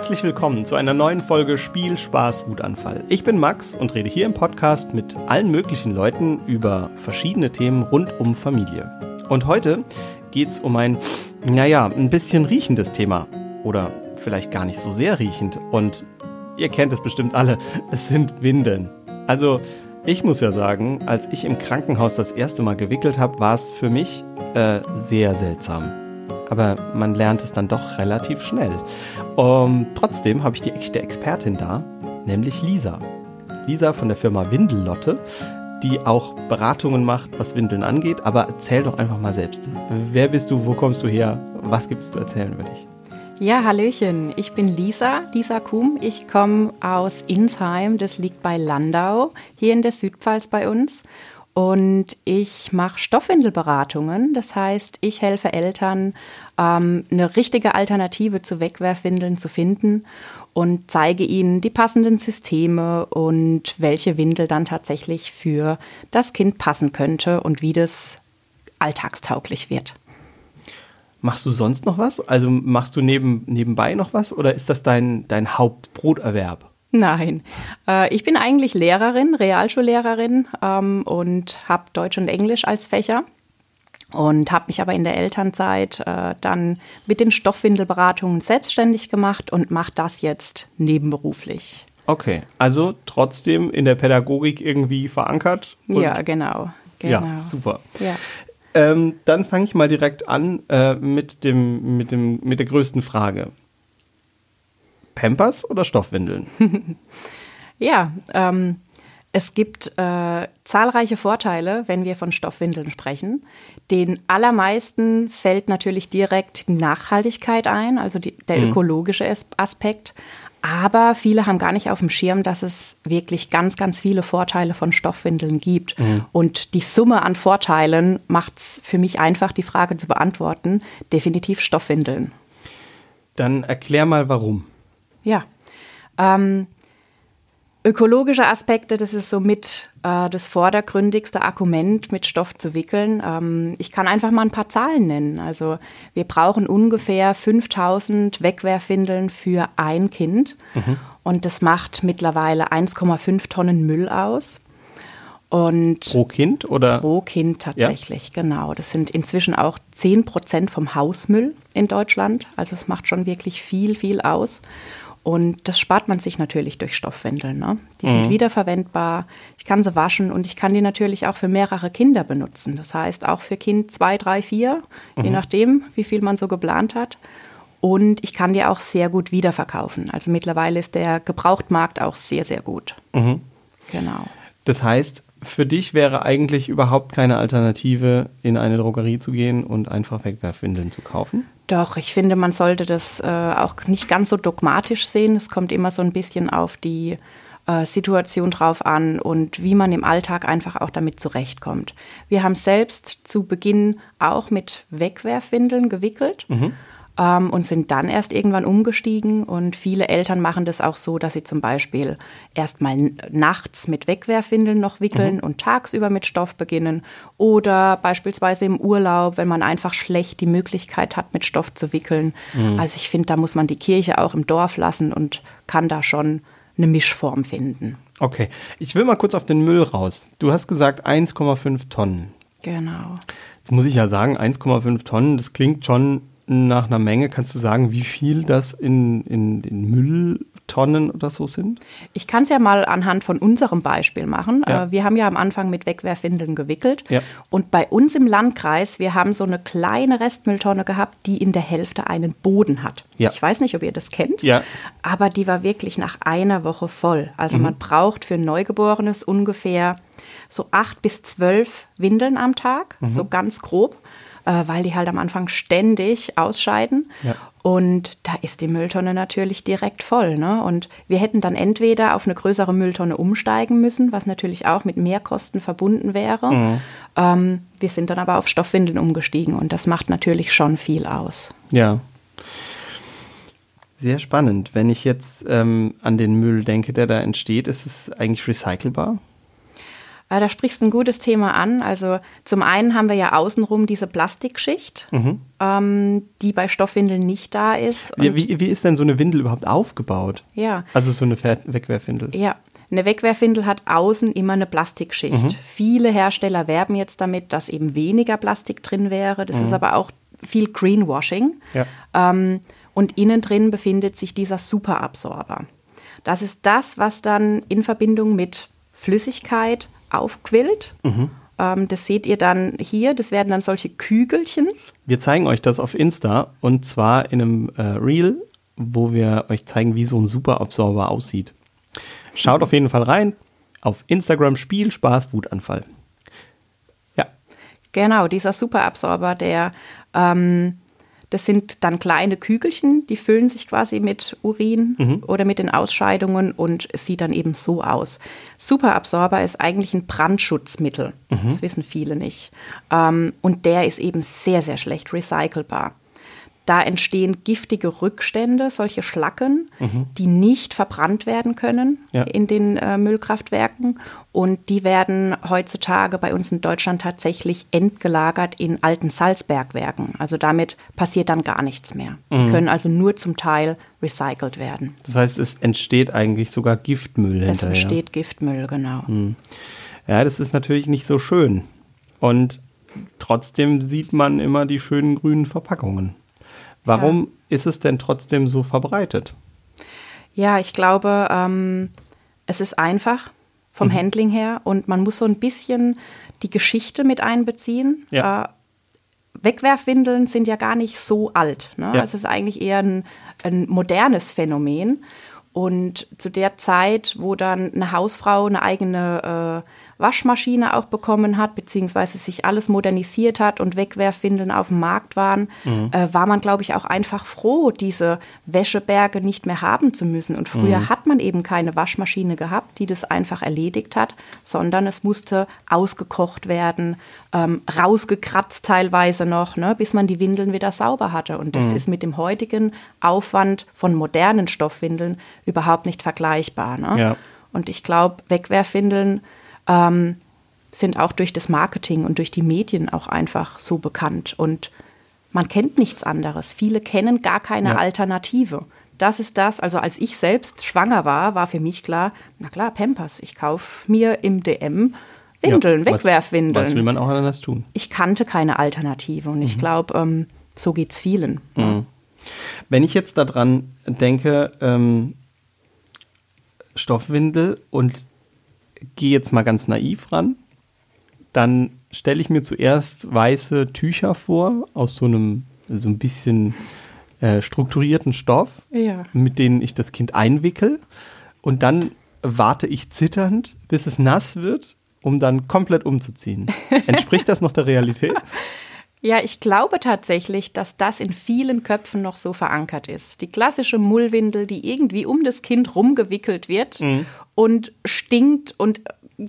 Herzlich willkommen zu einer neuen Folge Spiel, Spaß, Wutanfall. Ich bin Max und rede hier im Podcast mit allen möglichen Leuten über verschiedene Themen rund um Familie. Und heute geht es um ein, naja, ein bisschen riechendes Thema. Oder vielleicht gar nicht so sehr riechend. Und ihr kennt es bestimmt alle, es sind Windeln. Also ich muss ja sagen, als ich im Krankenhaus das erste Mal gewickelt habe, war es für mich äh, sehr seltsam. Aber man lernt es dann doch relativ schnell. Um, trotzdem habe ich die echte Expertin da, nämlich Lisa. Lisa von der Firma Windellotte, die auch Beratungen macht, was Windeln angeht. Aber erzähl doch einfach mal selbst. Wer bist du? Wo kommst du her? Was gibt es zu erzählen über dich? Ja, Hallöchen. Ich bin Lisa, Lisa Kuhm. Ich komme aus Insheim, das liegt bei Landau, hier in der Südpfalz bei uns. Und ich mache Stoffwindelberatungen. Das heißt, ich helfe Eltern, ähm, eine richtige Alternative zu Wegwerfwindeln zu finden und zeige ihnen die passenden Systeme und welche Windel dann tatsächlich für das Kind passen könnte und wie das alltagstauglich wird. Machst du sonst noch was? Also machst du neben, nebenbei noch was oder ist das dein, dein Hauptbroterwerb? Nein, äh, ich bin eigentlich Lehrerin, Realschullehrerin ähm, und habe Deutsch und Englisch als Fächer und habe mich aber in der Elternzeit äh, dann mit den Stoffwindelberatungen selbstständig gemacht und mache das jetzt nebenberuflich. Okay, also trotzdem in der Pädagogik irgendwie verankert? Ja, genau, genau. Ja, super. Ja. Ähm, dann fange ich mal direkt an äh, mit, dem, mit, dem, mit der größten Frage. Pampers oder Stoffwindeln? ja, ähm, es gibt äh, zahlreiche Vorteile, wenn wir von Stoffwindeln sprechen. Den allermeisten fällt natürlich direkt die Nachhaltigkeit ein, also die, der mhm. ökologische Aspekt. Aber viele haben gar nicht auf dem Schirm, dass es wirklich ganz, ganz viele Vorteile von Stoffwindeln gibt. Mhm. Und die Summe an Vorteilen macht es für mich einfach, die Frage zu beantworten. Definitiv Stoffwindeln. Dann erklär mal warum. Ja. Ähm, ökologische Aspekte, das ist somit äh, das vordergründigste Argument, mit Stoff zu wickeln. Ähm, ich kann einfach mal ein paar Zahlen nennen. Also wir brauchen ungefähr 5000 Wegwerfwindeln für ein Kind. Mhm. Und das macht mittlerweile 1,5 Tonnen Müll aus. Und pro Kind oder? Pro Kind tatsächlich, ja. genau. Das sind inzwischen auch 10 Prozent vom Hausmüll in Deutschland. Also es macht schon wirklich viel, viel aus. Und das spart man sich natürlich durch Stoffwindeln. Ne? Die mhm. sind wiederverwendbar. Ich kann sie waschen und ich kann die natürlich auch für mehrere Kinder benutzen. Das heißt auch für Kind zwei, drei, vier, mhm. je nachdem, wie viel man so geplant hat. Und ich kann die auch sehr gut wiederverkaufen. Also mittlerweile ist der Gebrauchtmarkt auch sehr, sehr gut. Mhm. Genau. Das heißt, für dich wäre eigentlich überhaupt keine Alternative, in eine Drogerie zu gehen und einfach Wegwerfwindeln zu kaufen? Doch, ich finde, man sollte das äh, auch nicht ganz so dogmatisch sehen. Es kommt immer so ein bisschen auf die äh, Situation drauf an und wie man im Alltag einfach auch damit zurechtkommt. Wir haben selbst zu Beginn auch mit Wegwerfwindeln gewickelt. Mhm ähm, und sind dann erst irgendwann umgestiegen. Und viele Eltern machen das auch so, dass sie zum Beispiel erst mal nachts mit Wegwerfwindeln noch wickeln mhm. und tagsüber mit Stoff beginnen. Oder beispielsweise im Urlaub, wenn man einfach schlecht die Möglichkeit hat, mit Stoff zu wickeln. Mhm. Also ich finde, da muss man die Kirche auch im Dorf lassen und kann da schon eine Mischform finden. Okay, ich will mal kurz auf den Müll raus. Du hast gesagt 1,5 Tonnen. Genau. Jetzt muss ich ja sagen, 1,5 Tonnen, das klingt schon nach einer Menge, kannst du sagen, wie viel das in, in, in Mülltonnen oder so sind? Ich kann es ja mal anhand von unserem Beispiel machen. Ja. Äh, wir haben ja am Anfang mit Wegwerfwindeln gewickelt. Ja. Und bei uns im Landkreis, wir haben so eine kleine Restmülltonne gehabt, die in der Hälfte einen Boden hat. Ja. Ich weiß nicht, ob ihr das kennt, aber die war wirklich nach einer Woche voll. Also mhm. man braucht für ein Neugeborenes ungefähr so acht bis zwölf Windeln am Tag, mhm. so ganz grob äh, weil die halt am Anfang ständig ausscheiden. Ja. Und da ist die Mülltonne natürlich direkt voll. Ne? Und wir hätten dann entweder auf eine größere Mülltonne umsteigen müssen, was natürlich auch mit Mehrkosten verbunden wäre. Mhm. Ähm, wir sind dann aber auf Stoffwindeln umgestiegen und das macht natürlich schon viel aus. Ja. Sehr spannend. Wenn ich jetzt ähm, an den Müll denke, der da entsteht, ist es eigentlich recycelbar? Da sprichst du ein gutes Thema an. Also zum einen haben wir ja außenrum diese Plastikschicht, mhm. ähm, die bei Stoffwindeln nicht da ist. Wie, wie, wie, ist denn so eine Windel überhaupt aufgebaut? Ja. Also so eine Wegwerfwindel. Ja. Eine Wegwerfwindel hat außen immer eine Plastikschicht. Mhm. Viele Hersteller werben jetzt damit, dass eben weniger Plastik drin wäre. Das mhm. ist aber auch viel Greenwashing. Ja. Ähm, und innen drin befindet sich dieser Superabsorber. Das ist das, was dann in Verbindung mit Flüssigkeit aufquillt. Mhm. Ähm, das seht ihr dann hier. Das werden dann solche Kügelchen. Wir zeigen euch das auf Insta und zwar in einem äh, Reel, wo wir euch zeigen, wie so ein Superabsorber aussieht. Schaut auf jeden Fall rein. Auf Instagram Spiel, Spaß, Wutanfall. Ja. Genau, dieser Superabsorber, der ähm, das sind dann kleine Kügelchen, die füllen sich quasi mit Urin mhm. oder mit den Ausscheidungen und es sieht dann eben so aus. Superabsorber ist eigentlich ein Brandschutzmittel. Mhm. Das wissen viele nicht. Ähm, und der ist eben sehr, sehr schlecht recycelbar. Da entstehen giftige Rückstände, solche Schlacken, mhm. die nicht verbrannt werden können ja. in den äh, Müllkraftwerken. Und die werden heutzutage bei uns in Deutschland tatsächlich entgelagert in alten Salzbergwerken. Also damit passiert dann gar nichts mehr. Mhm. Die können also nur zum Teil recycelt werden. Das heißt, es entsteht eigentlich sogar Giftmüll es hinterher. Es entsteht Giftmüll, genau. Mhm. Ja, das ist natürlich nicht so schön. Und trotzdem sieht man immer die schönen grünen Verpackungen. Warum ja. ist es denn trotzdem so verbreitet? Ja, ich glaube, ähm, es ist einfach vom mhm. Handling her und man muss so ein bisschen die Geschichte mit einbeziehen. Ja. Äh, Wegwerfwindeln sind ja gar nicht so alt. Ne? Ja. Es ist eigentlich eher ein, ein modernes Phänomen. Und zu der Zeit, wo dann eine Hausfrau eine eigene äh, Waschmaschine auch bekommen hat, beziehungsweise sich alles modernisiert hat und Wegwerfwindeln auf dem Markt waren, mhm. äh, war man, glaube ich, auch einfach froh, diese Wäscheberge nicht mehr haben zu müssen. Und früher mhm. hat man eben keine Waschmaschine gehabt, die das einfach erledigt hat, sondern es musste ausgekocht werden, ähm, rausgekratzt teilweise noch, ne, bis man die Windeln wieder sauber hatte. Und das mhm. ist mit dem heutigen Aufwand von modernen Stoffwindeln überhaupt nicht vergleichbar. Ne? Ja. Und ich glaube, Wegwerfwindeln ähm, sind auch durch das Marketing und durch die Medien auch einfach so bekannt. Und man kennt nichts anderes. Viele kennen gar keine ja. Alternative. Das ist das, also als ich selbst schwanger war, war für mich klar, na klar, Pampers. Ich kaufe mir im DM Windeln, ja, Wegwerfwindeln. Was will man auch anders tun? Ich kannte keine Alternative und mhm. ich glaube, ähm, so geht es vielen. Mhm. Wenn ich jetzt daran denke, ähm, Stoffwindel und gehe jetzt mal ganz naiv ran. Dann stelle ich mir zuerst weiße Tücher vor aus so einem so ein bisschen äh, strukturierten Stoff, ja. mit denen ich das Kind einwickel. Und dann warte ich zitternd, bis es nass wird, um dann komplett umzuziehen. Entspricht das noch der Realität? Ja, ich glaube tatsächlich, dass das in vielen Köpfen noch so verankert ist. Die klassische Mullwindel, die irgendwie um das Kind rumgewickelt wird mhm. Und stinkt und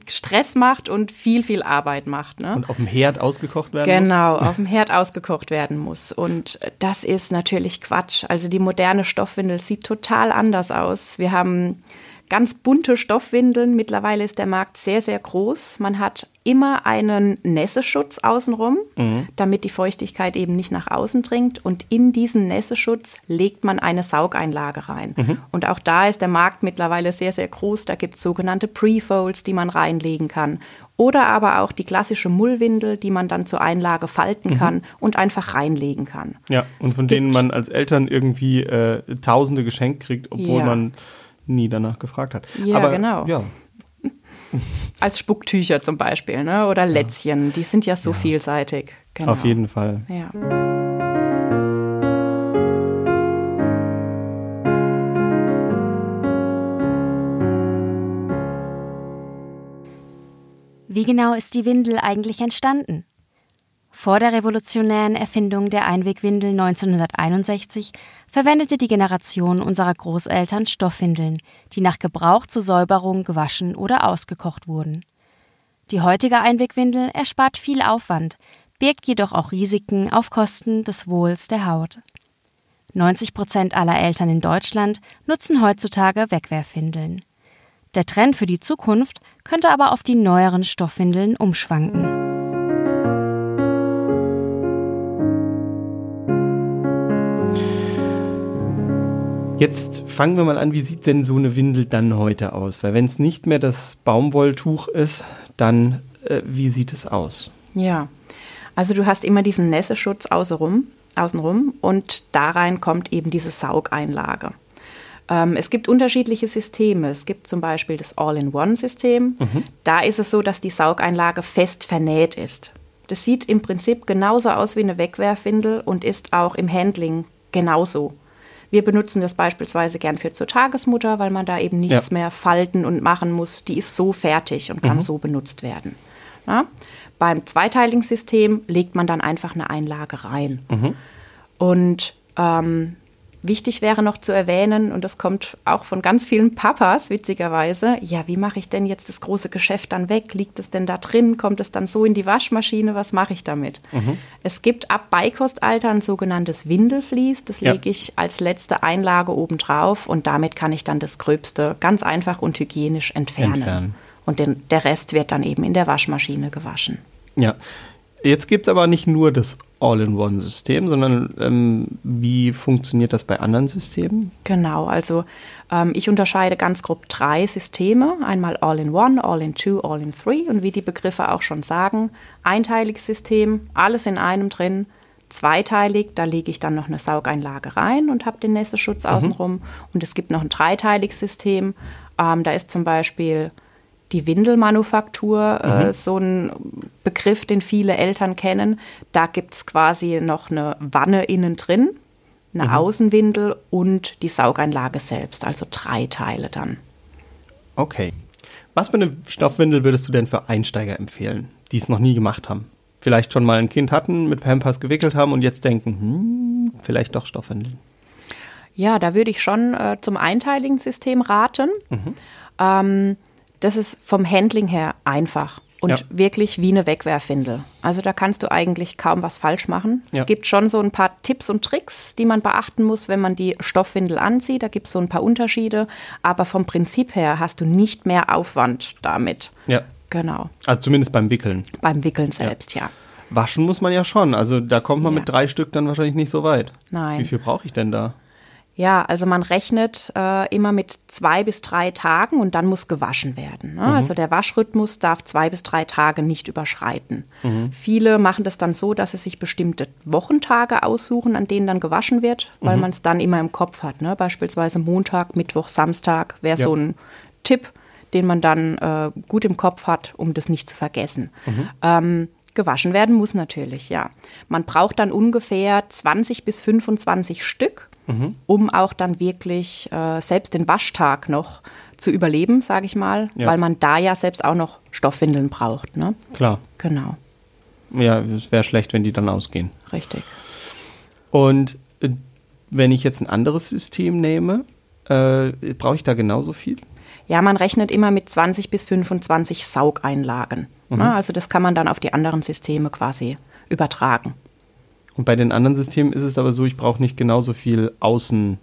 Stress macht und viel, viel Arbeit macht. Ne? Und auf dem Herd ausgekocht werden genau, muss? Genau, auf dem Herd ausgekocht werden muss. Und das ist natürlich Quatsch. Also die moderne Stoffwindel sieht total anders aus. Wir haben ganz bunte Stoffwindeln. Mittlerweile ist der Markt sehr, sehr groß. Man hat immer einen Nässeschutz außenrum, mhm. damit die Feuchtigkeit eben nicht nach außen dringt. Und in diesen Nässeschutz legt man eine Saugeinlage rein. Mhm. Und auch da ist der Markt mittlerweile sehr, sehr groß. Da gibt es sogenannte Pre-Folds, die man reinlegen kann. Oder aber auch die klassische Mullwindel, die man dann zur Einlage falten mhm. kann und einfach reinlegen kann. Ja, und es von denen man als Eltern irgendwie äh, Tausende geschenkt kriegt, obwohl ja. man nie danach gefragt hat. Ja, Aber, genau. Ja. Als Spucktücher zum Beispiel, ne? oder Lätzchen, ja. die sind ja so ja. vielseitig. Genau. Auf jeden Fall. Ja. Wie genau ist die Windel eigentlich entstanden? Vor der revolutionären Erfindung der Einwegwindel 1961 verwendete die Generation unserer Großeltern Stoffwindeln, die nach Gebrauch zur Säuberung gewaschen oder ausgekocht wurden. Die heutige Einwegwindel erspart viel Aufwand, birgt jedoch auch Risiken auf Kosten des Wohls der Haut. 90 Prozent aller Eltern in Deutschland nutzen heutzutage Wegwerfwindeln. Der Trend für die Zukunft könnte aber auf die neueren Stoffwindeln umschwanken. Jetzt fangen wir mal an, wie sieht denn so eine Windel dann heute aus? Weil wenn es nicht mehr das Baumwolltuch ist, dann äh, wie sieht es aus? Ja, also du hast immer diesen Nässeschutz außenrum, außenrum und da rein kommt eben diese Saugeinlage. Ähm, es gibt unterschiedliche Systeme. Es gibt zum Beispiel das All-in-One-System. Mhm. Da ist es so, dass die Saugeinlage fest vernäht ist. Das sieht im Prinzip genauso aus wie eine Wegwerfwindel und ist auch im Handling genauso. Wir benutzen das beispielsweise gern für zur Tagesmutter, weil man da eben nichts ja. mehr falten und machen muss. Die ist so fertig und kann mhm. so benutzt werden. Ja? Beim zweiteiligen System legt man dann einfach eine Einlage rein. Mhm. Und ähm, Wichtig wäre noch zu erwähnen, und das kommt auch von ganz vielen Papas, witzigerweise, ja, wie mache ich denn jetzt das große Geschäft dann weg? Liegt es denn da drin? Kommt es dann so in die Waschmaschine? Was mache ich damit? Mhm. Es gibt ab Beikostalter ein sogenanntes Windelflies. Das ja. lege ich als letzte Einlage oben drauf und damit kann ich dann das Gröbste ganz einfach und hygienisch entfernen. entfernen. Und den, der Rest wird dann eben in der Waschmaschine gewaschen. Ja, Jetzt gibt es aber nicht nur das All-in-One-System, sondern ähm, wie funktioniert das bei anderen Systemen? Genau, also ähm, ich unterscheide ganz grob drei Systeme. Einmal All-in-One, All-in-Two, All-in-Three und wie die Begriffe auch schon sagen, einteiliges System, alles in einem drin. Zweiteilig, da lege ich dann noch eine Saugeinlage rein und habe den Nässeschutz mhm. außenrum. Und es gibt noch ein dreiteiliges System. Ähm, da ist zum Beispiel die Windelmanufaktur, äh, mhm. äh, so ein Begriff, den viele Eltern kennen. Da gibt es quasi noch eine Wanne innen drin, eine mhm. Außenwindel und die Saugeinlage selbst, also drei Teile dann. Okay. Was für eine Stoffwindel würdest du denn für Einsteiger empfehlen, die es noch nie gemacht haben? Vielleicht schon mal ein Kind hatten, mit Pampers gewickelt haben und jetzt denken, hm, vielleicht doch Stoffwindeln. Ja, da würde ich schon äh, zum einteiligen System raten. Mhm. Ähm, das ist vom Handling her einfach und ja. wirklich wie eine Wegwerfwindel. Also da kannst du eigentlich kaum was falsch machen. Ja. Es gibt schon so ein paar Tipps und Tricks, die man beachten muss, wenn man die Stoffwindel anzieht. Da gibt es so ein paar Unterschiede. Aber vom Prinzip her hast du nicht mehr Aufwand damit. Ja. Genau. Also zumindest beim Wickeln. Beim Wickeln selbst, ja. ja. Waschen muss man ja schon. Also da kommt man mit drei Stück dann wahrscheinlich nicht so weit. Nein. Wie viel brauche ich denn da? Ja, also man rechnet äh, immer mit zwei bis drei Tagen und dann muss gewaschen werden. Ne? Mhm. Also der Waschrhythmus darf zwei bis drei Tage nicht überschreiten. Mhm. Viele machen das dann so, dass sie sich bestimmte Wochentage aussuchen, an denen dann gewaschen wird, weil mhm. man es dann immer im Kopf hat. Ne? Beispielsweise Montag, Mittwoch, Samstag wäre ja. so ein Tipp, den man dann äh, gut im Kopf hat, um das nicht zu vergessen. Mhm. Ähm, gewaschen werden muss natürlich, ja. Man braucht dann ungefähr 20 bis 25 Stück mhm. um auch dann wirklich äh, selbst den Waschtag noch zu überleben, sage ich mal, ja. weil man da ja selbst auch noch Stoffwindeln braucht. Ne? Klar. Genau. Ja, es wäre schlecht, wenn die dann ausgehen. Richtig. Und äh, wenn ich jetzt ein anderes System nehme, äh, brauche ich da genauso viel? Ja, man rechnet immer mit 20 bis 25 Saugeinlagen. Mhm. Ne? Also das kann man dann auf die anderen Systeme quasi übertragen. Und bei den anderen Systemen ist es aber so, ich brauche nicht genauso viel Außen.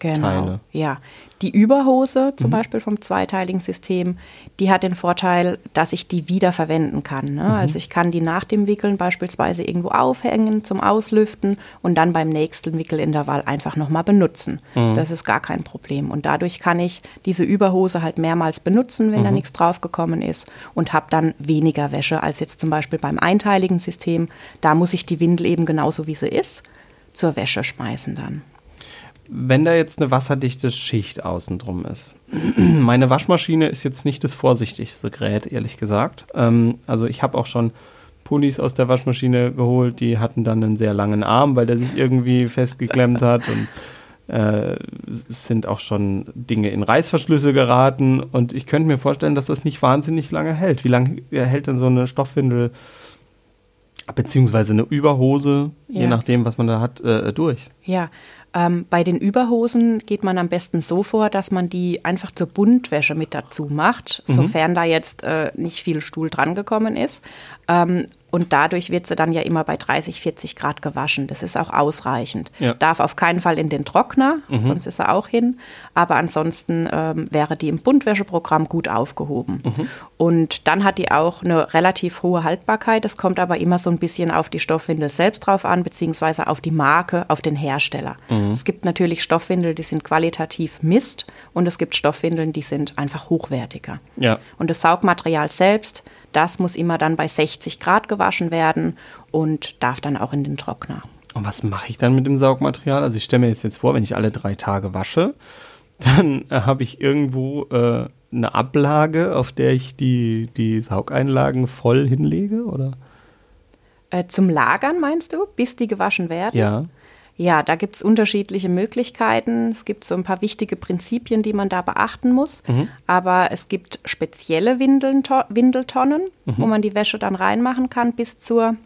Genau, Teile. ja. Die Überhose zum mhm. Beispiel vom zweiteiligen System, die hat den Vorteil, dass ich die wiederverwenden kann. Ne? Mhm. Also ich kann die nach dem Wickeln beispielsweise irgendwo aufhängen zum Auslüften und dann beim nächsten Wickelintervall einfach nochmal benutzen. Mhm. Das ist gar kein Problem. Und dadurch kann ich diese Überhose halt mehrmals benutzen, wenn da mhm. nichts draufgekommen ist und habe dann weniger Wäsche als jetzt zum Beispiel beim einteiligen System. Da muss ich die Windel eben genauso wie sie ist zur Wäsche schmeißen dann wenn da jetzt eine wasserdichte Schicht außen drum ist. Meine Waschmaschine ist jetzt nicht das vorsichtigste Gerät, ehrlich gesagt. Ähm, also ich habe auch schon Pullis aus der Waschmaschine geholt, die hatten dann einen sehr langen Arm, weil der sich irgendwie festgeklemmt hat und äh, sind auch schon Dinge in Reißverschlüsse geraten und ich könnte mir vorstellen, dass das nicht wahnsinnig lange hält. Wie lange hält denn so eine Stoffwindel beziehungsweise eine Überhose, ja. je nachdem, was man da hat, äh, durch? Ja, Ähm, bei den Überhosen geht man am besten so vor, dass man die einfach zur Buntwäsche mit dazu macht, mhm. sofern da jetzt äh, nicht viel Stuhl dran gekommen ist. Ähm, und dadurch wird sie dann ja immer bei 30, 40 Grad gewaschen. Das ist auch ausreichend. Ja. Darf auf keinen Fall in den Trockner, mhm. sonst ist er auch hin. Aber ansonsten ähm, wäre die im Buntwäscheprogramm gut aufgehoben. Mhm. Und dann hat die auch eine relativ hohe Haltbarkeit. Das kommt aber immer so ein bisschen auf die Stoffwindel selbst drauf an, beziehungsweise auf die Marke, auf den Hersteller. Mhm. Es gibt natürlich Stoffwindeln, die sind qualitativ Mist und es gibt Stoffwindeln, die sind einfach hochwertiger. Ja. Und das Saugmaterial selbst, das muss immer dann bei 60 Grad gewaschen werden und darf dann auch in den Trockner. Und was mache ich dann mit dem Saugmaterial? Also ich stelle mir jetzt, jetzt vor, wenn ich alle drei Tage wasche, dann äh, habe ich irgendwo äh, eine Ablage, auf der ich die, die Saugeinlagen voll hinlege, oder? Äh, zum Lagern meinst du, bis die gewaschen werden? Ja. Ja, da gibt es unterschiedliche Möglichkeiten. Es gibt so ein paar wichtige Prinzipien, die man da beachten muss. Mhm. Aber es gibt spezielle Windeln, Windeltonnen, mhm. wo man die Wäsche dann reinmachen kann bis, zur,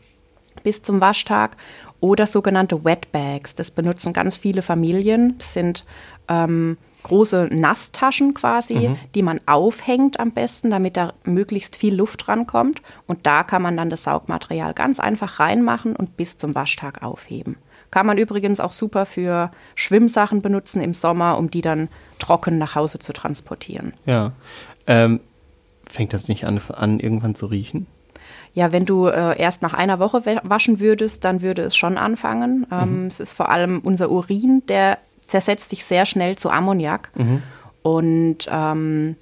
bis zum Waschtag. Oder sogenannte Wetbags. Das benutzen ganz viele Familien. Das sind ähm, große Nasstaschen quasi, mhm. die man aufhängt am besten, damit da möglichst viel Luft rankommt. Und da kann man dann das Saugmaterial ganz einfach reinmachen und bis zum Waschtag aufheben. Kann man übrigens auch super für Schwimmsachen benutzen im Sommer, um die dann trocken nach Hause zu transportieren. Ja. Ähm, fängt das nicht an, an, irgendwann zu riechen? Ja, wenn du äh, erst nach einer Woche waschen würdest, dann würde es schon anfangen. Ähm, mhm. Es ist vor allem unser Urin, der zersetzt sich sehr schnell zu Ammoniak. Mhm. Und ähm,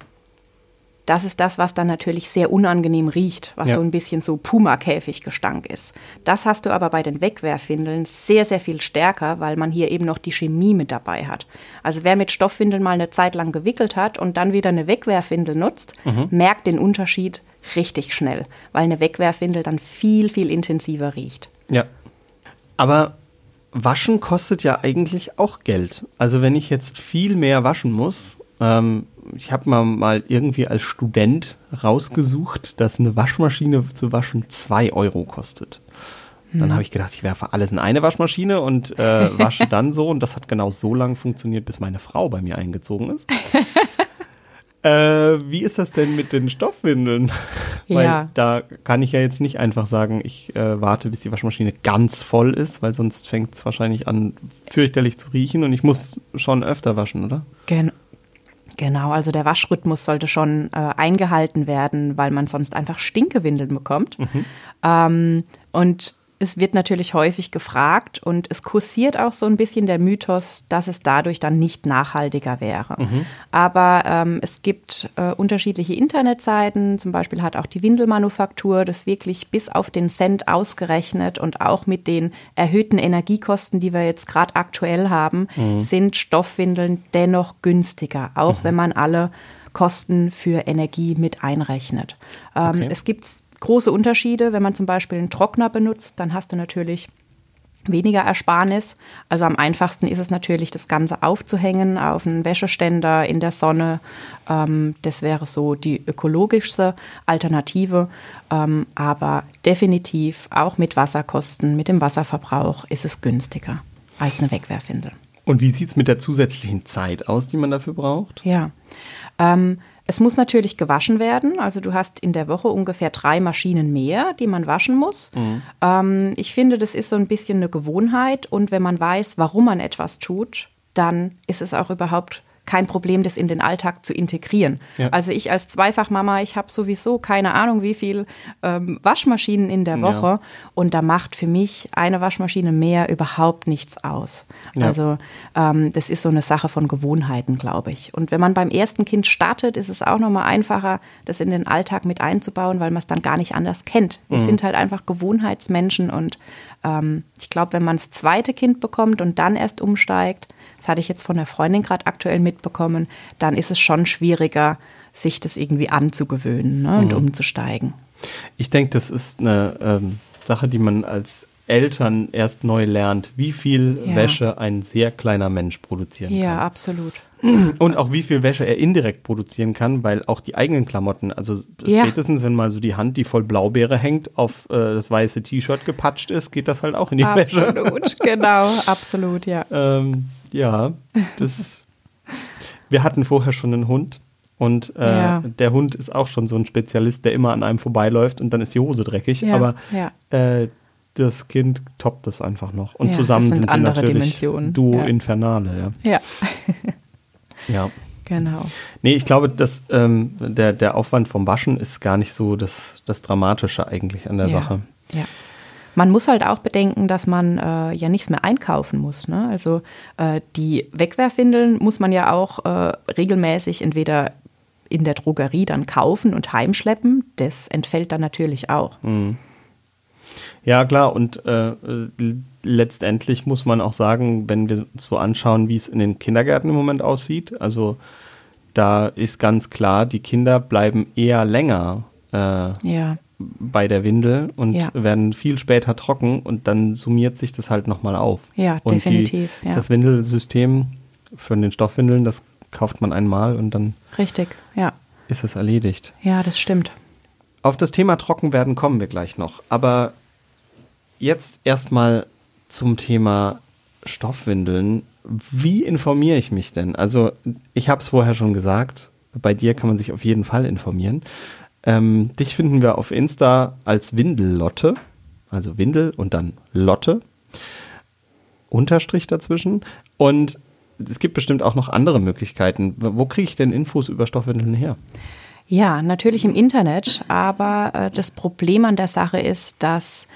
das ist das, was dann natürlich sehr unangenehm riecht, was ja. so ein bisschen so Puma-Käfiggestank ist. Das hast du aber bei den Wegwerfwindeln sehr, sehr viel stärker, weil man hier eben noch die Chemie mit dabei hat. Also wer mit Stoffwindeln mal eine Zeit lang gewickelt hat und dann wieder eine Wegwerfwindel nutzt, mhm. merkt den Unterschied richtig schnell, weil eine Wegwerfwindel dann viel, viel intensiver riecht. Ja. Aber Waschen kostet ja eigentlich auch Geld. Also wenn ich jetzt viel mehr waschen muss, ähm, ich habe mal, mal irgendwie als Student rausgesucht, dass eine Waschmaschine zu waschen 2 Euro kostet. Dann hm. habe ich gedacht, ich werfe alles in eine Waschmaschine und äh, wasche dann so. Und das hat genau so lange funktioniert, bis meine Frau bei mir eingezogen ist. äh, wie ist das denn mit den Stoffwindeln? Weil ja. da kann ich ja jetzt nicht einfach sagen, ich äh, warte, bis die Waschmaschine ganz voll ist, weil sonst fängt es wahrscheinlich an, fürchterlich zu riechen und ich muss schon öfter waschen, oder? Genau. Genau, also der Waschrhythmus sollte schon äh, eingehalten werden, weil man sonst einfach Stinkewindeln bekommt. Mhm. Ähm, und es wird natürlich häufig gefragt und es kursiert auch so ein bisschen der Mythos, dass es dadurch dann nicht nachhaltiger wäre. Mhm. Aber ähm, es gibt äh, unterschiedliche Internetseiten, zum Beispiel hat auch die Windelmanufaktur das wirklich bis auf den Cent ausgerechnet und auch mit den erhöhten Energiekosten, die wir jetzt gerade aktuell haben, mhm. sind Stoffwindeln dennoch günstiger, auch mhm. wenn man alle Kosten für Energie mit einrechnet. Ähm, okay. Es gibt große Unterschiede. Wenn man zum Beispiel einen Trockner benutzt, dann hast du natürlich weniger Ersparnis. Also am einfachsten ist es natürlich, das Ganze aufzuhängen auf einen Wäscheständer in der Sonne. Ähm, das wäre so die ökologischste Alternative. Ähm, aber definitiv auch mit Wasserkosten, mit dem Wasserverbrauch ist es günstiger als eine Wegwerfwindel. Und wie sieht es mit der zusätzlichen Zeit aus, die man dafür braucht? Ja. Ähm, es muss natürlich gewaschen werden. Also du hast in der Woche ungefähr drei Maschinen mehr, die man waschen muss. Mhm. Ähm, ich finde, das ist so ein bisschen eine Gewohnheit. Und wenn man weiß, warum man etwas tut, dann ist es auch überhaupt kein Problem, das in den Alltag zu integrieren. Ja. Also ich als Zweifachmama, ich habe sowieso keine Ahnung, wie viel ähm, Waschmaschinen in der Woche ja. und da macht für mich eine Waschmaschine mehr überhaupt nichts aus. Ja. Also ähm, das ist so eine Sache von Gewohnheiten, glaube ich. Und wenn man beim ersten Kind startet, ist es auch nochmal einfacher, das in den Alltag mit einzubauen, weil man es dann gar nicht anders kennt. Wir mhm. sind halt einfach Gewohnheitsmenschen und ähm, ich glaube, wenn man das zweite Kind bekommt und dann erst umsteigt, das hatte ich jetzt von der Freundin gerade aktuell mitbekommen, dann ist es schon schwieriger, sich das irgendwie anzugewöhnen ne, und mhm. umzusteigen. Ich denke, das ist eine ähm, Sache, die man als Eltern erst neu lernt, wie viel ja. Wäsche ein sehr kleiner Mensch produzieren ja, kann. Ja, absolut. Und auch wie viel Wäsche er indirekt produzieren kann, weil auch die eigenen Klamotten, also ja. spätestens, wenn mal so die Hand, die voll Blaubeere hängt, auf äh, das weiße T-Shirt gepatscht ist, geht das halt auch in die absolut, Wäsche. Absolut, genau, absolut, ja. ähm, ja, das. wir hatten vorher schon einen Hund. Und äh, ja. der Hund ist auch schon so ein Spezialist, der immer an einem vorbeiläuft und dann ist die Hose dreckig. Ja, Aber äh, das Kind toppt das einfach noch. Und zusammen sind, sind sie natürlich Dimensionen. Duo Infernale. Ja. Ja. Ja. Genau. Nee, ich glaube, dass ähm, der, der Aufwand vom Waschen ist gar nicht so das, das Dramatische eigentlich an der ja. Sache. Ja. Man muss halt auch bedenken, dass man äh, ja nichts mehr einkaufen muss. Ne? Also äh, die Wegwerfwindeln muss man ja auch äh, regelmäßig entweder in der Drogerie dann kaufen und heimschleppen. Das entfällt dann natürlich auch. Mhm. Ja, klar. Und äh, letztendlich muss man auch sagen, wenn wir uns so anschauen, wie es in den Kindergärten im Moment aussieht, also da ist ganz klar, die Kinder bleiben eher länger äh, ja. Bei der Windel und ja. werden viel später trocken und dann summiert sich das halt nochmal auf. Ja, und definitiv. Die, ja. Das Windelsystem für den Stoffwindeln, das kauft man einmal und dann Richtig, ja. ist es erledigt. Ja, das stimmt. Auf das Thema Trockenwerden kommen wir gleich noch. Aber jetzt erstmal zum Thema Stoffwindeln. Wie informiere ich mich denn? Also ich habe es vorher schon gesagt, bei dir kann man sich auf jeden Fall informieren. Ähm, dich finden wir auf Insta als Windellotte, also Windel und dann Lotte, Unterstrich dazwischen. Und es gibt bestimmt auch noch andere Möglichkeiten. Wo kriege ich denn Infos über Stoffwindeln her? Ja, natürlich im Internet, aber äh, das Problem an der Sache ist, dass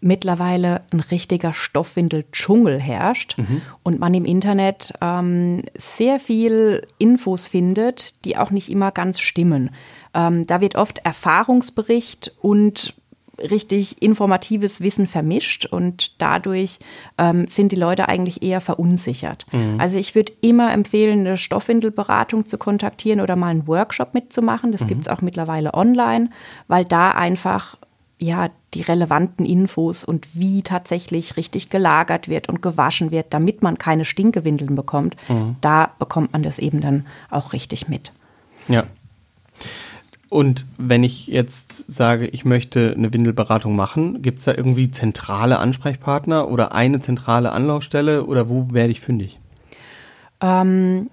mittlerweile ein richtiger Stoffwindel-Dschungel herrscht mhm. und man im Internet ähm, sehr viel Infos findet, die auch nicht immer ganz stimmen. Ähm, da wird oft Erfahrungsbericht und richtig informatives Wissen vermischt und dadurch ähm, sind die Leute eigentlich eher verunsichert. Mhm. Also ich würde immer empfehlen, eine Stoffwindelberatung zu kontaktieren oder mal einen Workshop mitzumachen. Das mhm. gibt es auch mittlerweile online, weil da einfach ja die relevanten Infos und wie tatsächlich richtig gelagert wird und gewaschen wird, damit man keine Stinkewindeln bekommt, mhm. da bekommt man das eben dann auch richtig mit. Ja. Und wenn ich jetzt sage, ich möchte eine Windelberatung machen, gibt es da irgendwie zentrale Ansprechpartner oder eine zentrale Anlaufstelle oder wo werde ich fündig? Ähm,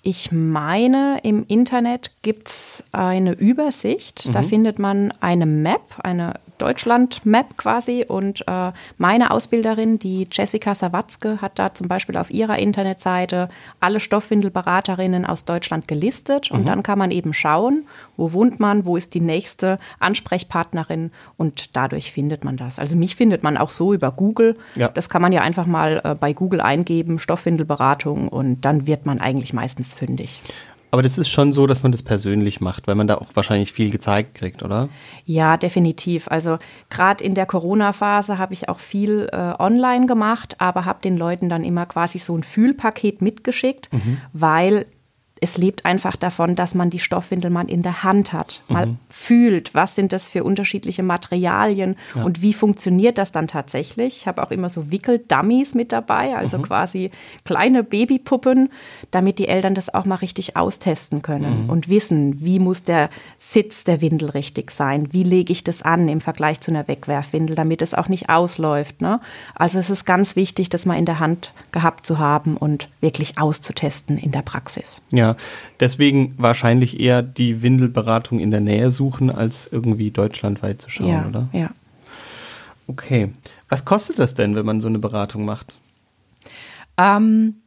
ich meine, im Internet gibt es eine Übersicht. Mhm. Da findet man eine Map, eine Deutschland-Map quasi. Und äh, meine Ausbilderin, die Jessica Sawatzke, hat da zum Beispiel auf ihrer Internetseite alle Stoffwindelberaterinnen aus Deutschland gelistet. Und mhm. dann kann man eben schauen, wo wohnt man, wo ist die nächste Ansprechpartnerin. Und dadurch findet man das. Also mich findet man auch so über Google. Ja. Das kann man ja einfach mal äh, bei Google eingeben, Stoffwindelberatung. Und dann wird man eigentlich meistens fündig. Aber das ist schon so, dass man das persönlich macht, weil man da auch wahrscheinlich viel gezeigt kriegt, oder? Ja, definitiv. Also gerade in der Corona-Phase habe ich auch viel äh, online gemacht, aber habe den Leuten dann immer quasi so ein Fühlpaket mitgeschickt, mhm. weil es lebt einfach davon, dass man die Stoffwindel mal in der Hand hat, mal mhm. fühlt, was sind das für unterschiedliche Materialien ja. und wie funktioniert das dann tatsächlich. Ich habe auch immer so Wickel-Dummies mit dabei, also mhm. quasi kleine Babypuppen, damit die Eltern das auch mal richtig austesten können mhm. und wissen, wie muss der Sitz der Windel richtig sein, wie lege ich das an im Vergleich zu einer Wegwerfwindel, damit es auch nicht ausläuft. Ne? Also es ist ganz wichtig, das mal in der Hand gehabt zu haben und wirklich auszutesten in der Praxis. Ja, deswegen wahrscheinlich eher die Windelberatung in der Nähe suchen, als irgendwie deutschlandweit zu schauen, ja, oder? Ja. Okay. Was kostet das denn, wenn man so eine Beratung macht? Ähm,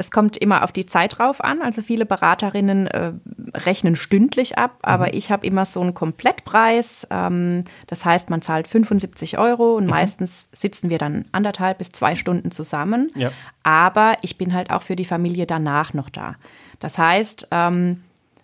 es kommt immer auf die Zeit drauf an. Also viele Beraterinnen äh, rechnen stündlich ab, aber mhm. ich habe immer so einen Komplettpreis. Ähm, das heißt, man zahlt 75 Euro und mhm. meistens sitzen wir dann anderthalb bis zwei Stunden zusammen. Ja. Aber ich bin halt auch für die Familie danach noch da. Das heißt, ähm,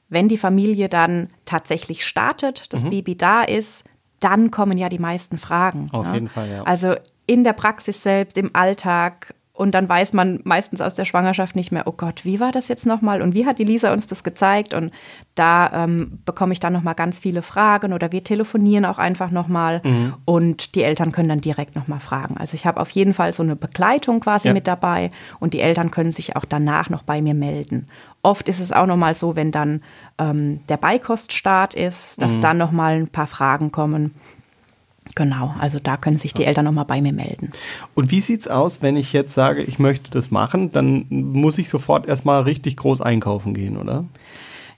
wenn die Familie dann tatsächlich startet, das mhm. Baby da ist, dann kommen ja die meisten Fragen. Auf ne? jeden Fall, ja. Also in der Praxis selbst, im Alltag und dann weiß man meistens aus der Schwangerschaft nicht mehr, oh Gott, wie war das jetzt nochmal und wie hat die Lisa uns das gezeigt? Und da ähm, bekomme ich dann nochmal ganz viele Fragen oder wir telefonieren auch einfach nochmal mhm. und die Eltern können dann direkt nochmal fragen. Also ich habe auf jeden Fall so eine Begleitung quasi ja. mit dabei und die Eltern können sich auch danach noch bei mir melden. Oft ist es auch nochmal so, wenn dann ähm, der Beikoststart ist, dass mhm. dann nochmal ein paar Fragen kommen. Genau, also da können sich die Eltern nochmal bei mir melden. Und wie sieht es aus, wenn ich jetzt sage, ich möchte das machen, dann muss ich sofort erstmal richtig groß einkaufen gehen, oder?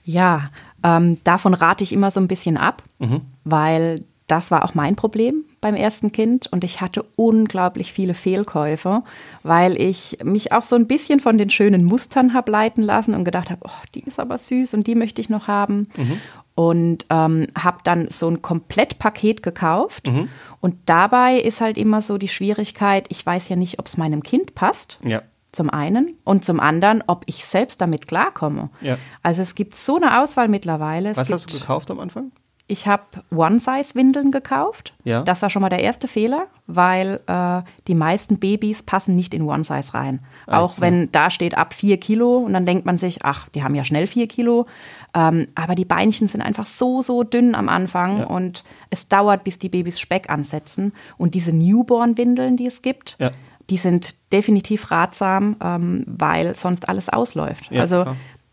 Ja, ähm, davon rate ich immer so ein bisschen ab, mhm. weil das war auch mein Problem beim ersten Kind und ich hatte unglaublich viele Fehlkäufe, weil ich mich auch so ein bisschen von den schönen Mustern habe leiten lassen und gedacht habe, oh, die ist aber süß und die möchte ich noch haben. Mhm und ähm, habe dann so ein Komplettpaket gekauft. Mhm. Und dabei ist halt immer so die Schwierigkeit, ich weiß ja nicht, ob es meinem Kind passt. Ja. Zum einen und zum anderen, ob ich selbst damit klarkomme. Ja. Also es gibt so eine Auswahl mittlerweile. Es Was hast du gekauft am Anfang? Ich habe One-Size-Windeln gekauft. Ja. Das war schon mal der erste Fehler, weil äh, die meisten Babys passen nicht in One-Size rein. Ah, Auch wenn da steht ab vier Kilo und dann denkt man sich, ach, die haben ja schnell vier Kilo. Ähm, aber die Beinchen sind einfach so, so dünn am Anfang ja. und es dauert, bis die Babys Speck ansetzen. Und diese Newborn-Windeln, die es gibt, ja. die sind definitiv ratsam, ähm, weil sonst alles ausläuft. Ja, also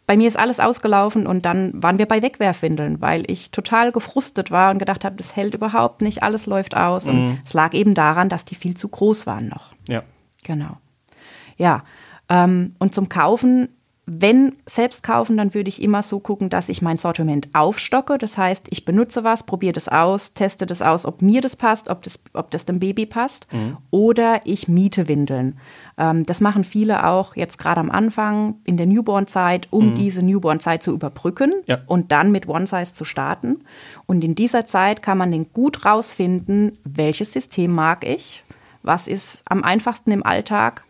bei mir ist alles ausgelaufen und dann waren wir bei Wegwerfwindeln, weil ich total gefrustet war und gedacht habe, das hält überhaupt nicht, alles läuft aus. Mhm. Und es lag eben daran, dass die viel zu groß waren noch. Ja. Genau. Ja. Ähm, und zum Kaufen wenn selbst kaufen, dann würde ich immer so gucken, dass ich mein Sortiment aufstocke. Das heißt, ich benutze was, probiere das aus, teste das aus, ob mir das passt, ob das, ob das dem Baby passt. Mhm. Oder ich miete Windeln. Ähm, das machen viele auch jetzt gerade am Anfang in der Newborn-Zeit, um mhm. diese Newborn-Zeit zu überbrücken ja. und dann mit One Size zu starten. Und in dieser Zeit kann man dann gut rausfinden, welches System mag ich, was ist am einfachsten im Alltag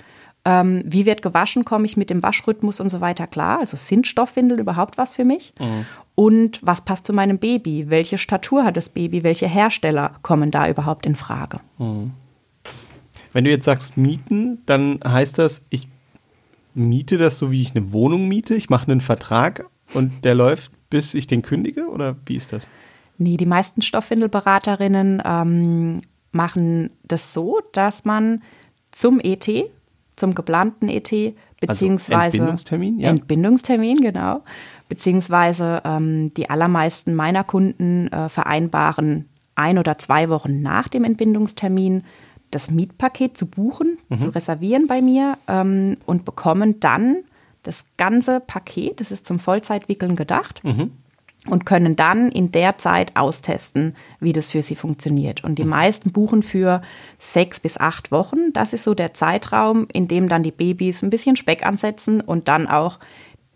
ähm, wie wird gewaschen, komme ich mit dem Waschrhythmus und so weiter klar. Also sind Stoffwindeln überhaupt was für mich? Mhm. Und was passt zu meinem Baby? Welche Statur hat das Baby? Welche Hersteller kommen da überhaupt in Frage? Mhm. Wenn du jetzt sagst mieten, dann heißt das, ich miete das so, wie ich eine Wohnung miete. Ich mache einen Vertrag und der läuft, bis ich den kündige? Oder wie ist das? Nee, die meisten Stoffwindelberaterinnen ähm, machen das so, dass man zum ET, zum geplanten ET, also beziehungsweise also Entbindungstermin, ja. Entbindungstermin, genau. Beziehungsweise ähm, die allermeisten meiner Kunden äh, vereinbaren ein oder zwei Wochen nach dem Entbindungstermin das Mietpaket zu buchen, mhm. zu reservieren bei mir ähm, und bekommen dann das ganze Paket, das ist zum Vollzeitwickeln gedacht. Mhm und können dann in der Zeit austesten, wie das für sie funktioniert. Und die mhm. meisten buchen für sechs bis acht Wochen. Das ist so der Zeitraum, in dem dann die Babys ein bisschen Speck ansetzen und dann auch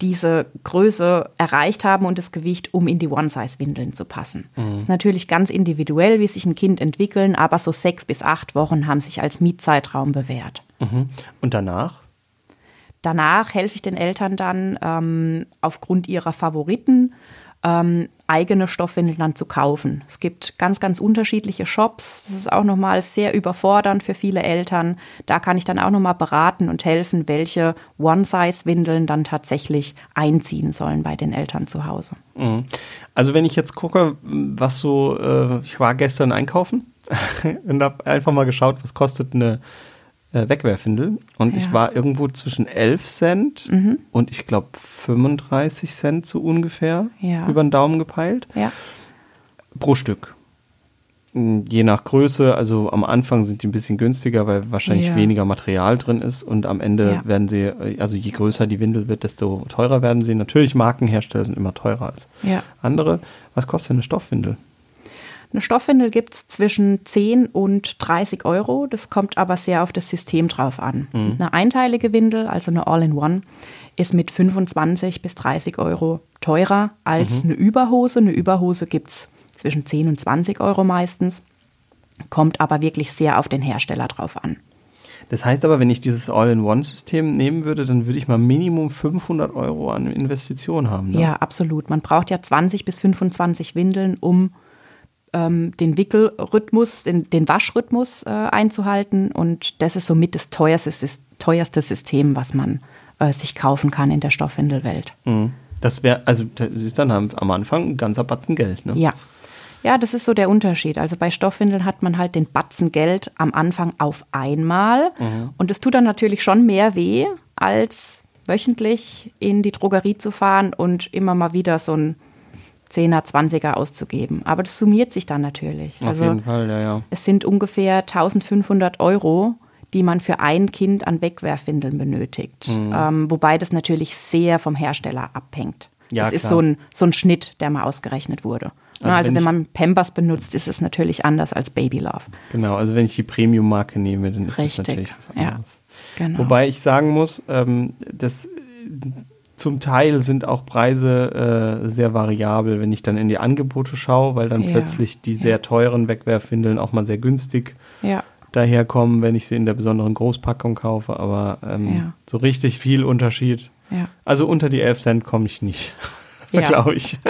diese Größe erreicht haben und das Gewicht, um in die One-Size-Windeln zu passen. Mhm. Das ist natürlich ganz individuell, wie sich ein Kind entwickeln, aber so sechs bis acht Wochen haben sich als Mietzeitraum bewährt. Mhm. Und danach? Danach helfe ich den Eltern dann ähm, aufgrund ihrer Favoriten ähm, eigene Stoffwindeln dann zu kaufen. Es gibt ganz, ganz unterschiedliche Shops. Das ist auch nochmal sehr überfordernd für viele Eltern. Da kann ich dann auch nochmal beraten und helfen, welche One-Size-Windeln dann tatsächlich einziehen sollen bei den Eltern zu Hause. Mhm. Also wenn ich jetzt gucke, was so, äh, ich war gestern einkaufen und habe einfach mal geschaut, was kostet eine äh, Wegwerfwindel. Und ja. ich war irgendwo zwischen 11 Cent mhm. und ich glaube 35 Cent so ungefähr ja. über den Daumen gepeilt. Ja. Pro Stück. Hm, je nach Größe, also am Anfang sind die ein bisschen günstiger, weil wahrscheinlich weniger Material drin ist und am Ende werden sie, also je größer die Windel wird, desto teurer werden sie. Natürlich, Markenhersteller sind immer teurer als andere. Was kostet eine Stoffwindel? Eine Stoffwindel gibt es zwischen 10 und 30 Euro. Das kommt aber sehr auf das System drauf an. Mhm. Eine einteilige Windel, also eine All-in-One, ist mit 25 bis 30 Euro teurer als mhm. eine Überhose. Eine Überhose gibt es zwischen 10 und 20 Euro meistens. Kommt aber wirklich sehr auf den Hersteller drauf an. Das heißt aber, wenn ich dieses All-in-One-System nehmen würde, dann würde ich mal Minimum 500 Euro an Investitionen haben. Ne? Ja, absolut. Man braucht ja 20 bis 25 Windeln, um ähm, den Wickelrhythmus, den, den Waschrhythmus äh, einzuhalten. Und das ist somit das teuerste, das teuerste System, was man äh, sich kaufen kann in der Stoffwindelwelt. Mhm. Das wäre, also das ist dann am Anfang ein ganzer Batzen Geld, ne? Ja. Ja, das ist so der Unterschied. Also bei Stoffwindeln hat man halt den Batzen Geld am Anfang auf einmal. Mhm. Und es tut dann natürlich schon mehr weh, als wöchentlich in die Drogerie zu fahren und immer mal wieder so ein 10er, 20er auszugeben. Aber das summiert sich dann natürlich. Auf also jeden Fall, ja, ja. Es sind ungefähr 1500 Euro, die man für ein Kind an Wegwerfwindeln benötigt. Mhm. Ähm, wobei das natürlich sehr vom Hersteller abhängt. Ja, das klar. ist so ein, so ein Schnitt, der mal ausgerechnet wurde. Also, also wenn, wenn man Pampers benutzt, ist es natürlich anders als Baby Love. Genau, also wenn ich die Premium-Marke nehme, dann ist Richtig, das natürlich was anderes. Ja, genau. Wobei ich sagen muss, ähm, dass zum Teil sind auch Preise äh, sehr variabel, wenn ich dann in die Angebote schaue, weil dann ja, plötzlich die sehr ja. teuren Wegwerfwindeln auch mal sehr günstig ja. daherkommen, wenn ich sie in der besonderen Großpackung kaufe. Aber ähm, so richtig viel Unterschied. Also unter die 11 Cent komme ich nicht, glaube ich.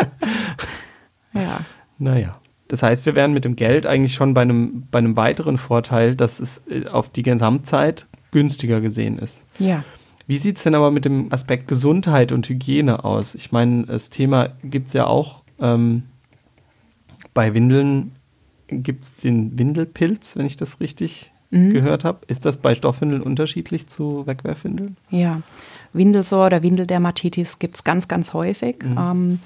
Ja. Naja. Das heißt, wir wären mit dem Geld eigentlich schon bei einem, bei einem weiteren Vorteil, dass es äh, auf die Gesamtzeit günstiger gesehen ist. Ja. Wie sieht es denn aber mit dem Aspekt Gesundheit und Hygiene aus? Ich meine, das Thema gibt es ja auch ähm, bei Windeln, gibt es den Windelpilz, wenn ich das richtig mhm. gehört habe. Ist das bei Stoffwindeln unterschiedlich zu Wegwerfwindeln? Ja, Windelsor oder Windeldermatitis gibt es ganz, ganz häufig. Mhm. Ähm,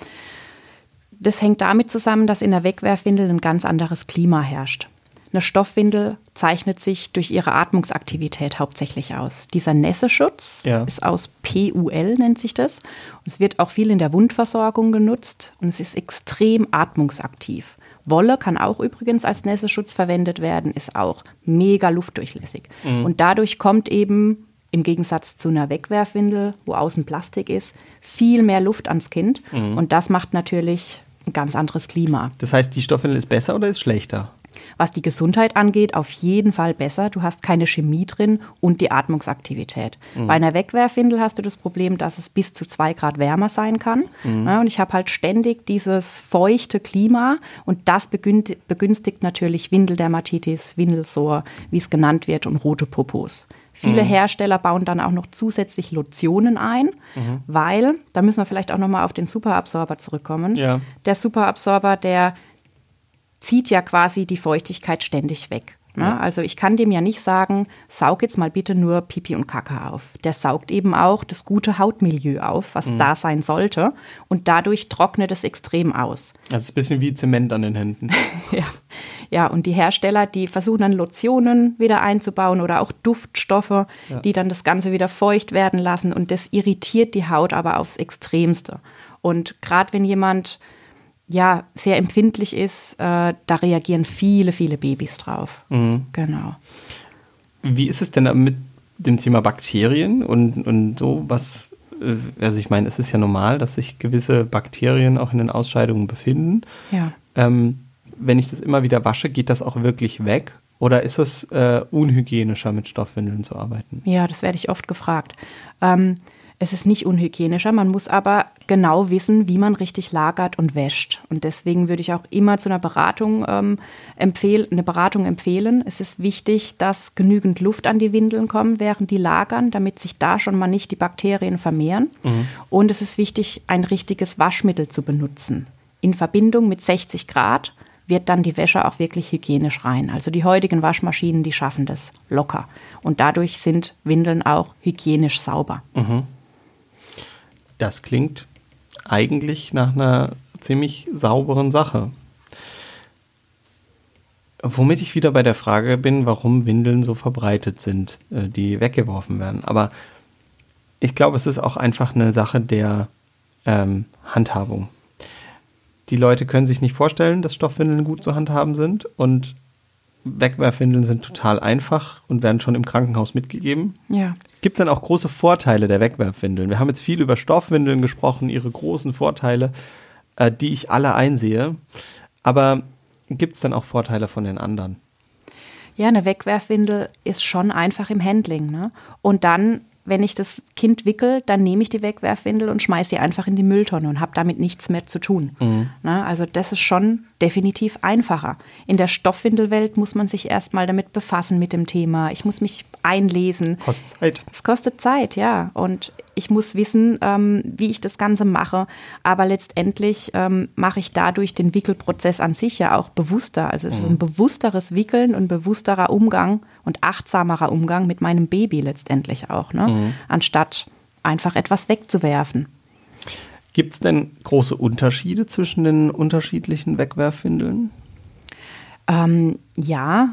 das hängt damit zusammen, dass in der Wegwerfwindel ein ganz anderes Klima herrscht. Eine Stoffwindel zeichnet sich durch ihre Atmungsaktivität hauptsächlich aus. Dieser Nässeschutz ja. ist aus PUL, nennt sich das. Und es wird auch viel in der Wundversorgung genutzt und es ist extrem atmungsaktiv. Wolle kann auch übrigens als Nässeschutz verwendet werden, ist auch mega luftdurchlässig. Mhm. Und dadurch kommt eben im Gegensatz zu einer Wegwerfwindel, wo außen Plastik ist, viel mehr Luft ans Kind. Mhm. Und das macht natürlich ein ganz anderes Klima. Das heißt, die Stoffwindel ist besser oder ist schlechter? Was die Gesundheit angeht, auf jeden Fall besser. Du hast keine Chemie drin und die Atmungsaktivität. Mhm. Bei einer Wegwerfwindel hast du das Problem, dass es bis zu zwei Grad wärmer sein kann. Mhm. Ja, und ich habe halt ständig dieses feuchte Klima und das begünstigt natürlich Windeldermatitis, Windelsor, wie es genannt wird, und rote Popos. Viele mhm. Hersteller bauen dann auch noch zusätzlich Lotionen ein, mhm. weil, da müssen wir vielleicht auch nochmal auf den Superabsorber zurückkommen. Ja. Der Superabsorber, der zieht ja quasi die Feuchtigkeit ständig weg. Ne? Ja. Also ich kann dem ja nicht sagen, saug jetzt mal bitte nur Pipi und Kacke auf. Der saugt eben auch das gute Hautmilieu auf, was mhm. da sein sollte. Und dadurch trocknet es extrem aus. Also ein bisschen wie Zement an den Händen. ja. ja, und die Hersteller, die versuchen dann Lotionen wieder einzubauen oder auch Duftstoffe, ja. die dann das Ganze wieder feucht werden lassen. Und das irritiert die Haut aber aufs Extremste. Und gerade wenn jemand ja sehr empfindlich ist, äh, da reagieren viele, viele Babys drauf. Mhm. Genau. Wie ist es denn mit dem Thema Bakterien und, und so? Was, äh, also ich meine, es ist ja normal, dass sich gewisse Bakterien auch in den Ausscheidungen befinden. Ja. Ähm, wenn ich das immer wieder wasche, geht das auch wirklich weg? Oder ist es äh, unhygienischer, mit Stoffwindeln zu arbeiten? Ja, das werde ich oft gefragt. Ähm, es ist nicht unhygienischer, man muss aber genau wissen, wie man richtig lagert und wäscht. Und deswegen würde ich auch immer zu einer Beratung ähm, empfehlen, eine Beratung empfehlen. Es ist wichtig, dass genügend Luft an die Windeln kommt, während die lagern, damit sich da schon mal nicht die Bakterien vermehren. Mhm. Und es ist wichtig, ein richtiges Waschmittel zu benutzen. In Verbindung mit 60 Grad wird dann die Wäsche auch wirklich hygienisch rein. Also die heutigen Waschmaschinen, die schaffen das locker. Und dadurch sind Windeln auch hygienisch sauber. Mhm. Das klingt eigentlich nach einer ziemlich sauberen Sache. Womit ich wieder bei der Frage bin, warum Windeln so verbreitet sind, äh, die weggeworfen werden. Aber ich glaube, es ist auch einfach eine Sache der ähm, Handhabung. Die Leute können sich nicht vorstellen, dass Stoffwindeln gut zu handhaben sind und Wegwerfwindeln sind total einfach und werden schon im Krankenhaus mitgegeben. Ja. Gibt es dann auch große Vorteile der Wegwerfwindeln? Wir haben jetzt viel über Stoffwindeln gesprochen, ihre großen Vorteile, äh, die ich alle einsehe. Aber gibt es dann auch Vorteile von den anderen? Ja, eine Wegwerfwindel ist schon einfach im Handling. Ne? Und dann wenn ich das Kind wickel, dann nehme ich die Wegwerfwindel und schmeiße sie einfach in die Mülltonne und habe damit nichts mehr zu tun. Mhm. Na, also das ist schon definitiv einfacher. In der Stoffwindelwelt muss man sich erstmal damit befassen mit dem Thema. Ich muss mich einlesen. Kostet Zeit. Es kostet Zeit, ja. Und ich muss wissen, ähm, wie ich das Ganze mache. Aber letztendlich ähm, mache ich dadurch den Wickelprozess an sich ja auch bewusster. Also es mhm. ist ein bewussteres Wickeln und bewussterer Umgang und achtsamerer Umgang mit meinem Baby letztendlich auch, ne? Mhm. anstatt einfach etwas wegzuwerfen. Gibt es denn große Unterschiede zwischen den unterschiedlichen Wegwerfwindeln? Ähm, ja,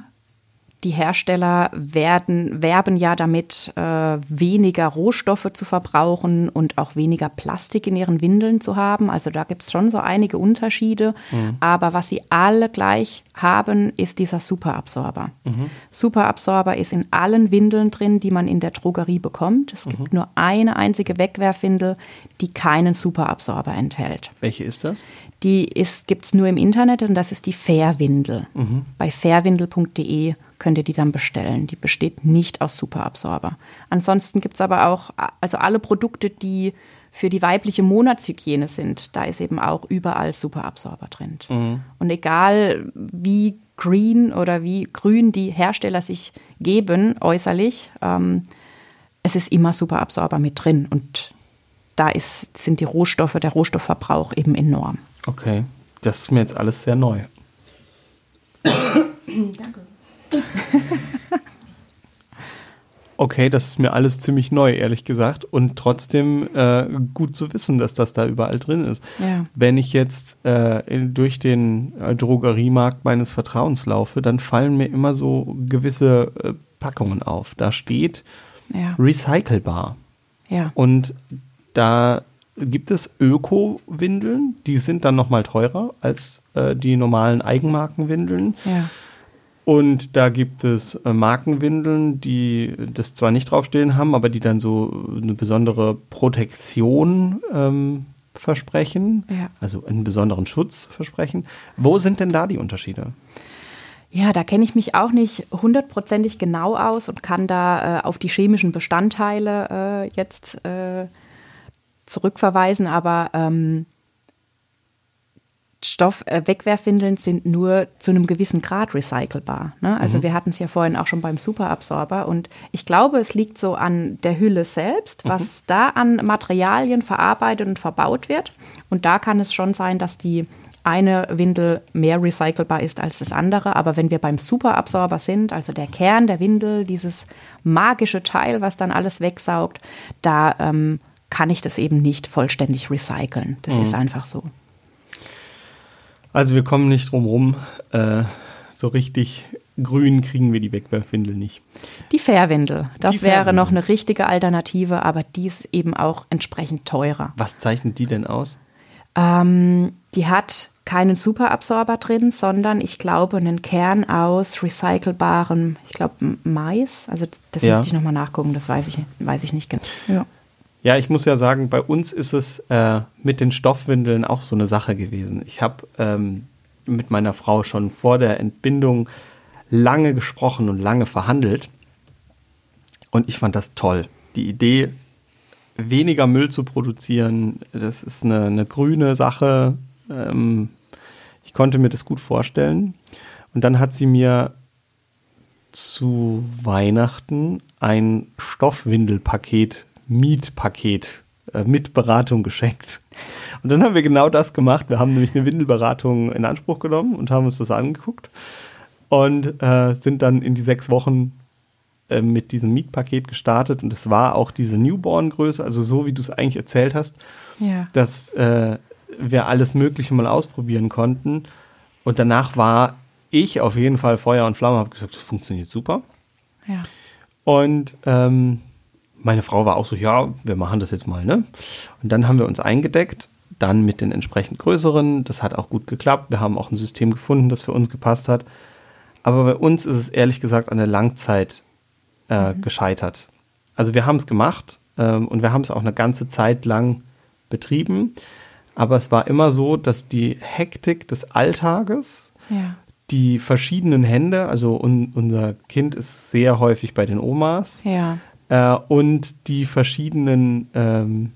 die Hersteller werden, werben ja damit, äh, weniger Rohstoffe zu verbrauchen und auch weniger Plastik in ihren Windeln zu haben. Also da gibt es schon so einige Unterschiede. Mhm. Aber was sie alle gleich haben, ist dieser Superabsorber. Mhm. Superabsorber ist in allen Windeln drin, die man in der Drogerie bekommt. Es mhm. gibt nur eine einzige Wegwerfwindel, die keinen Superabsorber enthält. Welche ist das? Die gibt es nur im Internet und das ist die Fairwindel. Mhm. Bei fairwindel.de könnt ihr die dann bestellen. Die besteht nicht aus Superabsorber. Ansonsten gibt es aber auch, also alle Produkte, die für die weibliche Monatshygiene sind, da ist eben auch überall Superabsorber drin. Mhm. Und egal wie green oder wie grün die Hersteller sich geben äußerlich, ähm, es ist immer Superabsorber mit drin. Und da ist, sind die Rohstoffe, der Rohstoffverbrauch eben enorm. Okay, das ist mir jetzt alles sehr neu. Danke. okay, das ist mir alles ziemlich neu, ehrlich gesagt. Und trotzdem äh, gut zu wissen, dass das da überall drin ist. Ja. Wenn ich jetzt äh, durch den äh, Drogeriemarkt meines Vertrauens laufe, dann fallen mir immer so gewisse äh, Packungen auf. Da steht ja. recycelbar. Ja. Und da gibt es Öko-Windeln, die sind dann nochmal teurer als äh, die normalen Eigenmarkenwindeln. Ja. Und da gibt es äh, Markenwindeln, die das zwar nicht draufstehen haben, aber die dann so eine besondere Protektion ähm, versprechen, ja. also einen besonderen Schutz versprechen. Wo sind denn da die Unterschiede? Ja, da kenne ich mich auch nicht hundertprozentig genau aus und kann da äh, auf die chemischen Bestandteile äh, jetzt äh, zurückverweisen, aber ähm, Stoff, äh, Wegwerfwindeln sind nur zu einem gewissen Grad recycelbar. Ne? Also mhm. wir hatten es ja vorhin auch schon beim Superabsorber und ich glaube, es liegt so an der Hülle selbst, mhm. was mhm. da an Materialien verarbeitet und verbaut wird. Und da kann es schon sein, dass die eine Windel mehr recycelbar ist als das andere. Aber wenn wir beim Superabsorber sind, also der Kern der Windel, dieses magische Teil, was dann alles wegsaugt, da ähm, kann ich das eben nicht vollständig recyceln. Das mhm. ist einfach so. Also wir kommen nicht drum rum. Äh, so richtig grün kriegen wir die Wegwerfwindel nicht. Die Fairwindel, das die wäre Fairwindel. noch eine richtige Alternative, aber die ist eben auch entsprechend teurer. Was zeichnet die denn aus? Ähm, die hat keinen Superabsorber drin, sondern ich glaube einen Kern aus recycelbarem, ich glaube Mais. Also das ja. müsste ich nochmal nachgucken, das weiß ich, weiß ich nicht genau. Ja. Ja, ich muss ja sagen, bei uns ist es äh, mit den Stoffwindeln auch so eine Sache gewesen. Ich habe ähm, mit meiner Frau schon vor der Entbindung lange gesprochen und lange verhandelt. Und ich fand das toll. Die Idee, weniger Müll zu produzieren, das ist eine, eine grüne Sache. Ähm, ich konnte mir das gut vorstellen. Und dann hat sie mir zu Weihnachten ein Stoffwindelpaket Mietpaket äh, mit Beratung geschenkt. Und dann haben wir genau das gemacht. Wir haben nämlich eine Windelberatung in Anspruch genommen und haben uns das angeguckt und äh, sind dann in die sechs Wochen äh, mit diesem Mietpaket gestartet. Und es war auch diese Newborn-Größe, also so wie du es eigentlich erzählt hast, ja. dass äh, wir alles Mögliche mal ausprobieren konnten. Und danach war ich auf jeden Fall Feuer und Flamme, habe gesagt, das funktioniert super. Ja. Und ähm, meine Frau war auch so, ja, wir machen das jetzt mal, ne? Und dann haben wir uns eingedeckt, dann mit den entsprechend größeren. Das hat auch gut geklappt. Wir haben auch ein System gefunden, das für uns gepasst hat. Aber bei uns ist es ehrlich gesagt an der Langzeit äh, mhm. gescheitert. Also wir haben es gemacht ähm, und wir haben es auch eine ganze Zeit lang betrieben. Aber es war immer so, dass die Hektik des Alltages, ja. die verschiedenen Hände, also un unser Kind ist sehr häufig bei den Omas, ja äh, und die verschiedenen ähm,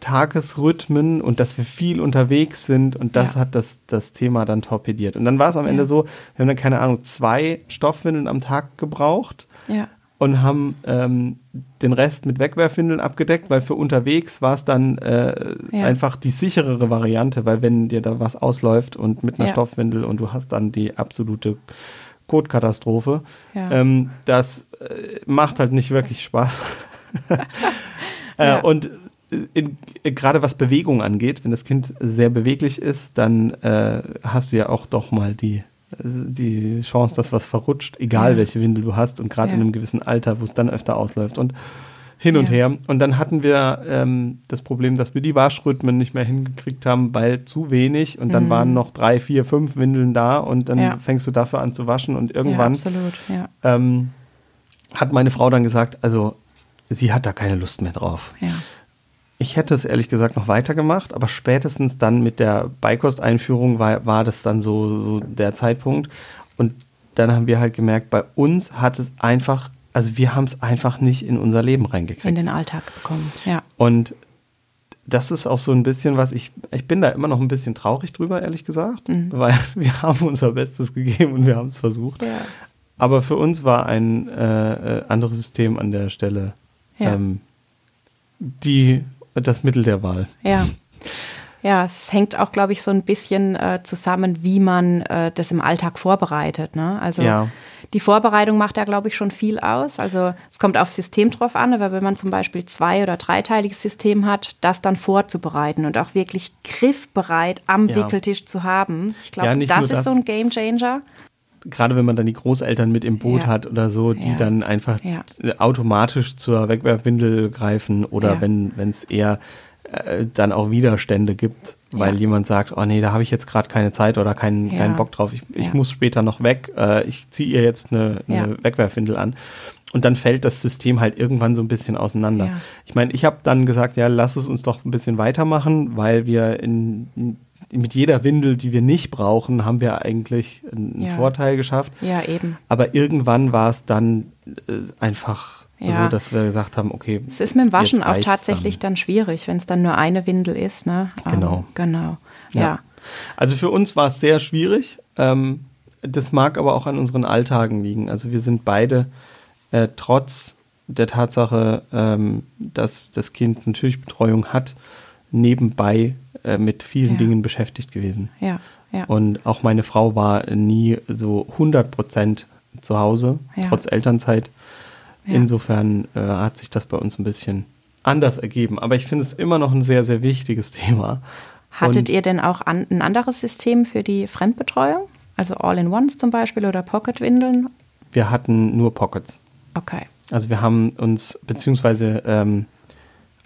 Tagesrhythmen und dass wir viel unterwegs sind und das ja. hat das, das Thema dann torpediert. Und dann war es am ja. Ende so, wir haben dann keine Ahnung, zwei Stoffwindeln am Tag gebraucht. Ja. Und haben ähm, den Rest mit Wegwerfwindeln abgedeckt, weil für unterwegs war es dann äh, einfach die sicherere Variante, weil wenn dir da was ausläuft und mit einer Stoffwindel und du hast dann die absolute Kotkatastrophe, ähm, das äh, macht halt nicht wirklich Spaß. äh, und gerade was Bewegung angeht, wenn das Kind sehr beweglich ist, dann äh, hast du ja auch doch mal die, die Chance, dass was verrutscht, egal ja. welche Windel du hast und gerade ja. in einem gewissen Alter, wo es dann öfter ausläuft und hin und ja. her. Und dann hatten wir ähm, das Problem, dass wir die Waschrhythmen nicht mehr hingekriegt haben, weil zu wenig und dann mhm. waren noch drei, vier, fünf Windeln da und dann fängst du dafür an zu waschen und irgendwann ähm, hat meine Frau dann gesagt, also sie hat da keine Lust mehr drauf. Ja. Ich hätte es ehrlich gesagt noch weitergemacht, aber spätestens dann mit der Beikost-Einführung war, war das dann so, so der Zeitpunkt. Und dann haben wir halt gemerkt, bei uns hat es einfach, also wir haben es einfach nicht in unser Leben reingekriegt. In den Alltag bekommen, ja. Und das ist auch so ein bisschen was, ich, ich bin da immer noch ein bisschen traurig drüber, ehrlich gesagt, mhm. weil wir haben unser Bestes gegeben und wir haben es versucht. Ja. Aber für uns war ein äh, äh anderes System an der Stelle ja. ähm, die das Mittel der Wahl. Ja. Ja, es hängt auch, glaube ich, so ein bisschen äh, zusammen, wie man äh, das im Alltag vorbereitet. Ne? Also ja. die Vorbereitung macht ja, glaube ich, schon viel aus. Also es kommt aufs System drauf an, aber wenn man zum Beispiel zwei- oder dreiteiliges System hat, das dann vorzubereiten und auch wirklich griffbereit am ja. Wickeltisch zu haben. Ich glaube, ja, das ist das. so ein Game Changer gerade wenn man dann die Großeltern mit im Boot ja. hat oder so, die ja. dann einfach ja. automatisch zur Wegwerfwindel greifen oder wenn es eher äh, dann auch Widerstände gibt, weil jemand sagt, oh nee, da habe ich jetzt gerade keine Zeit oder keinen, keinen Bock drauf, ich, ich muss später noch weg, äh, ich ziehe ihr jetzt eine, eine Wegwerfwindel an. Und dann fällt das System halt irgendwann so ein bisschen auseinander. Ich meine, ich habe dann gesagt, ja, lass es uns doch ein bisschen weitermachen, weil wir in mit jeder Windel, die wir nicht brauchen, haben wir eigentlich einen ja. Vorteil geschafft. Ja, eben. Aber irgendwann war es dann äh, einfach ja. so, dass wir gesagt haben, okay. Es ist mit dem Waschen auch tatsächlich dann, dann schwierig, wenn es dann nur eine Windel ist. Ne? Genau. Um, genau. Ja. ja. Also für uns war es sehr schwierig. Ähm, das mag aber auch an unseren Alltagen liegen. Also wir sind beide äh, trotz der Tatsache, ähm, dass das Kind natürlich Betreuung hat, nebenbei äh, mit vielen ja. Dingen beschäftigt gewesen. Ja, ja. Und auch meine Frau war nie so 100 Prozent zu Hause, ja. trotz Elternzeit. Insofern äh, hat sich das bei uns ein bisschen anders ergeben. Aber ich finde es immer noch ein sehr, sehr wichtiges Thema. Hattet Und ihr denn auch an, ein anderes System für die Fremdbetreuung? Also All-in-Ones zum Beispiel oder Pocket-Windeln? Wir hatten nur Pockets. Okay. Also wir haben uns, beziehungsweise ähm,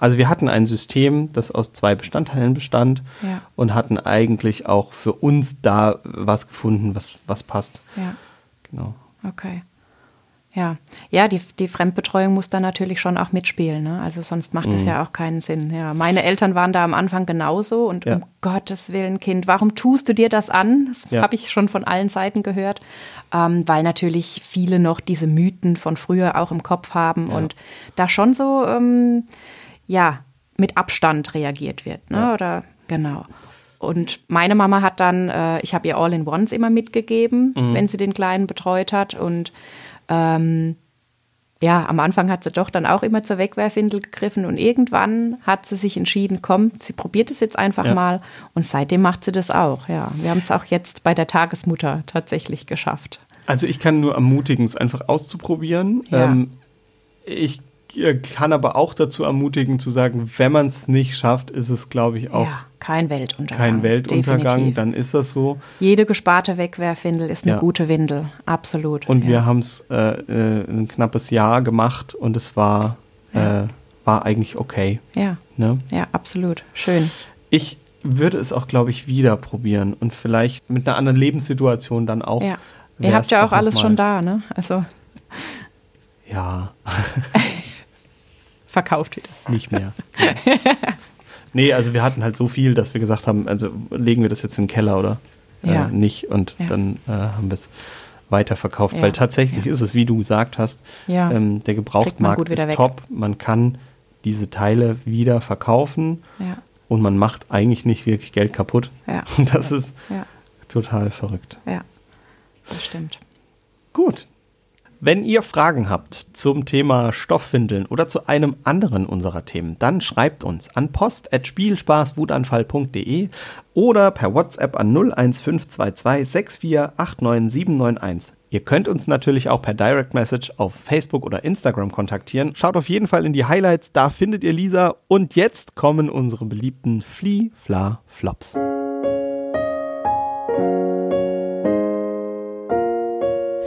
also wir hatten ein System, das aus zwei Bestandteilen bestand ja. und hatten eigentlich auch für uns da was gefunden, was, was passt. Ja. Genau. Okay. Ja, ja, die, die Fremdbetreuung muss da natürlich schon auch mitspielen. Ne? Also sonst macht das mhm. ja auch keinen Sinn. Ja, meine Eltern waren da am Anfang genauso und ja. um Gottes Willen, Kind, warum tust du dir das an? Das ja. habe ich schon von allen Seiten gehört, ähm, weil natürlich viele noch diese Mythen von früher auch im Kopf haben ja. und da schon so ähm, ja, mit Abstand reagiert wird. Ne? Ja. Oder genau. Und meine Mama hat dann, äh, ich habe ihr All-in-Ones immer mitgegeben, mhm. wenn sie den Kleinen betreut hat. Und ähm, ja, am Anfang hat sie doch dann auch immer zur Wegwerfwindel gegriffen und irgendwann hat sie sich entschieden, komm, sie probiert es jetzt einfach ja. mal und seitdem macht sie das auch. Ja, wir haben es auch jetzt bei der Tagesmutter tatsächlich geschafft. Also ich kann nur ermutigen, es einfach auszuprobieren. Ja. Ähm, ich kann aber auch dazu ermutigen zu sagen, wenn man es nicht schafft, ist es, glaube ich, auch ja, kein Weltuntergang. Kein Weltuntergang, definitiv. dann ist das so. Jede gesparte Wegwerfwindel ist eine ja. gute Windel, absolut. Und ja. wir haben es äh, äh, ein knappes Jahr gemacht und es war, äh, war eigentlich okay. Ja. Ne? ja, absolut. Schön. Ich würde es auch, glaube ich, wieder probieren und vielleicht mit einer anderen Lebenssituation dann auch. Ja. Ihr habt ja auch alles schon da, ne? Also. Ja. verkauft wieder. Nicht mehr. nee, also wir hatten halt so viel, dass wir gesagt haben, also legen wir das jetzt in den Keller oder äh, ja. nicht und ja. dann äh, haben wir es weiterverkauft, ja. weil tatsächlich ist es, wie du gesagt hast, ähm, der Gebrauchtmarkt ist weg. top. Man kann diese Teile wieder verkaufen und man macht eigentlich nicht wirklich Geld kaputt. Ja. Das ist total verrückt. Ja. Das stimmt. Gut. Wenn ihr Fragen habt zum Thema Stoffwindeln oder zu einem anderen unserer Themen, dann schreibt uns an post.spielspaßwutanfall.de oder per WhatsApp an 01522 6489791. Ihr könnt uns natürlich auch per Direct Message auf Facebook oder Instagram kontaktieren. Schaut auf jeden Fall in die Highlights, da findet ihr Lisa. Und jetzt kommen unsere beliebten Flee, Fla, Flops.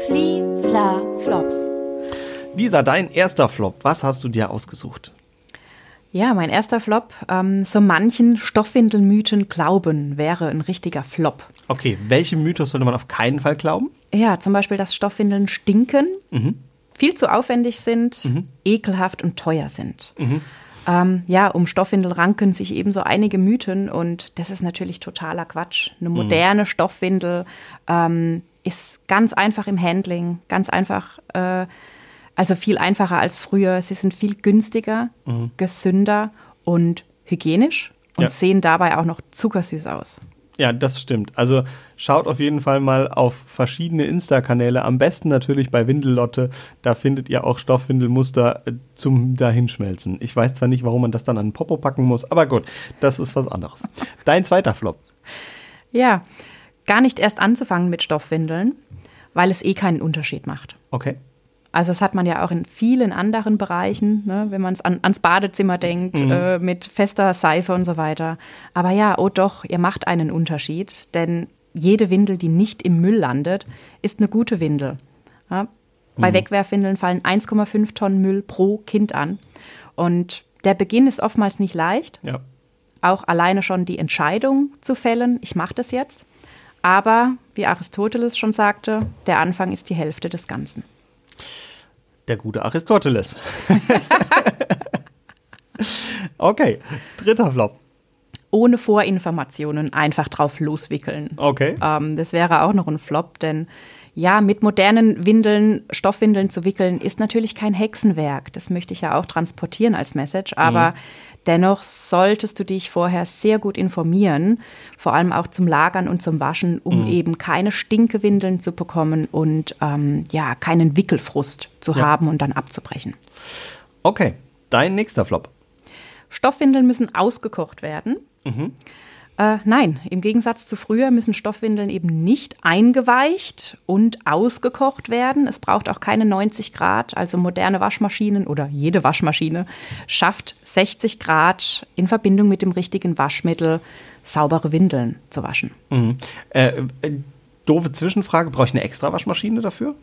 Flie, Fla, Flops. Lisa, dein erster Flop, was hast du dir ausgesucht? Ja, mein erster Flop. Ähm, so manchen Stoffwindelmythen glauben wäre ein richtiger Flop. Okay, welchem Mythos sollte man auf keinen Fall glauben? Ja, zum Beispiel, dass Stoffwindeln stinken, viel zu aufwendig sind, ekelhaft und teuer sind. Ähm, ja, um Stoffwindel ranken sich ebenso einige Mythen und das ist natürlich totaler Quatsch. Eine moderne Stoffwindel ähm, ist ganz einfach im Handling, ganz einfach, äh, also viel einfacher als früher. Sie sind viel günstiger, gesünder und hygienisch und Ja. sehen dabei auch noch zuckersüß aus. Ja, das stimmt. Also schaut auf jeden Fall mal auf verschiedene Insta-Kanäle. Am besten natürlich bei Windellotte. Da findet ihr auch Stoffwindelmuster äh, zum Dahinschmelzen. Ich weiß zwar nicht, warum man das dann an den Popo packen muss, aber gut, das ist was anderes. Dein zweiter Flop. Ja, gar nicht erst anzufangen mit Stoffwindeln, weil es eh keinen Unterschied macht. Okay. Also das hat man ja auch in vielen anderen Bereichen, ne, wenn man an, ans Badezimmer denkt, äh, mit fester Seife und so weiter. Aber ja, oh doch, ihr macht einen Unterschied, denn jede Windel, die nicht im Müll landet, ist eine gute Windel. Ja, bei Wegwerfwindeln fallen 1,5 Tonnen Müll pro Kind an. Und der Beginn ist oftmals nicht leicht Ja. auch alleine schon die Entscheidung zu fällen, ich mache das jetzt. Aber, wie Aristoteles schon sagte, der Anfang ist die Hälfte des Ganzen. Der gute Aristoteles. okay. Dritter Flop. Ohne Vorinformationen einfach drauf loswickeln. Okay. Ähm, das wäre auch noch ein Flop, denn ja, mit modernen Windeln, Stoffwindeln zu wickeln, ist natürlich kein Hexenwerk. Das möchte ich ja auch transportieren als Message. Aber dennoch solltest du dich vorher sehr gut informieren, vor allem auch zum Lagern und zum Waschen, um eben keine Stinkewindeln zu bekommen und ähm, ja, keinen Wickelfrust zu Ja. haben und dann abzubrechen. Okay. Dein nächster Flop. Stoffwindeln müssen ausgekocht werden. Äh, nein, im Gegensatz zu früher müssen Stoffwindeln eben nicht eingeweicht und ausgekocht werden. Es braucht auch keine 90 Grad, also moderne Waschmaschinen oder jede Waschmaschine schafft 60 Grad in Verbindung mit dem richtigen Waschmittel saubere Windeln zu waschen. Mhm. Äh, äh, doofe Zwischenfrage. Brauche ich eine extra Waschmaschine dafür?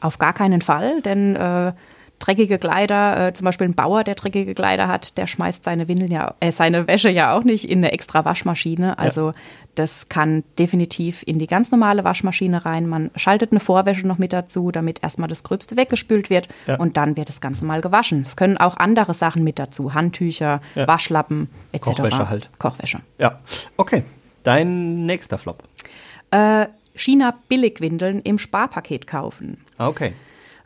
Auf gar keinen Fall, denn äh, dreckige Kleider, äh, zum Beispiel ein Bauer, der dreckige Kleider hat, der schmeißt seine Windeln ja, äh, seine Wäsche ja auch nicht in eine extra Waschmaschine. Also das kann definitiv in die ganz normale Waschmaschine rein. Man schaltet eine Vorwäsche noch mit dazu, damit erstmal das Gröbste weggespült wird Ja. und dann wird das Ganze mal gewaschen. Es können auch andere Sachen mit dazu, Handtücher, Ja. Waschlappen etc. Kochwäsche halt. Kochwäsche. Ja. Okay. Dein nächster Flop. Äh, China Billigwindeln im Sparpaket kaufen. Ah, Okay.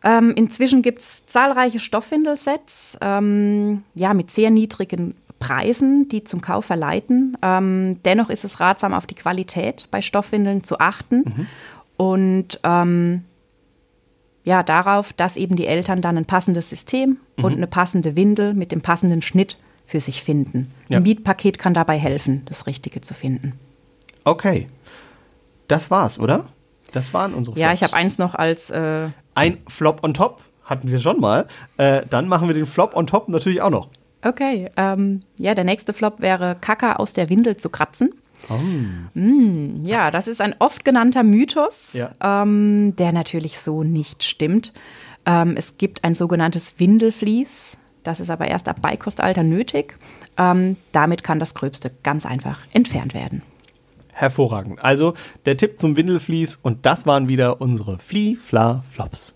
Ähm, inzwischen gibt es zahlreiche Stoffwindelsets, ähm, ja, mit sehr niedrigen Preisen, die zum Kauf verleiten. Ähm, dennoch ist es ratsam, auf die Qualität bei Stoffwindeln zu achten und ähm, ja, darauf, dass eben die Eltern dann ein passendes System und eine passende Windel mit dem passenden Schnitt für sich finden. Ja. Ein Mietpaket kann dabei helfen, das Richtige zu finden. Okay. Das war's, oder? Das waren unsere Ja, Flops. ich habe eins noch als äh, Ein Flop on top hatten wir schon mal. Äh, dann machen wir den Flop on top natürlich auch noch. Okay, ähm, ja, der nächste Flop wäre Kacke aus der Windel zu kratzen. Mm, ja, das ist ein oft genannter Mythos, Ja. ähm, der natürlich so nicht stimmt. Ähm, es gibt ein sogenanntes Windelflies, das ist aber erst ab Beikostalter nötig. Ähm, damit kann das Gröbste ganz einfach entfernt werden. Hervorragend. Also der Tipp zum Windelflies und das waren wieder unsere Flie, Fla, Flops.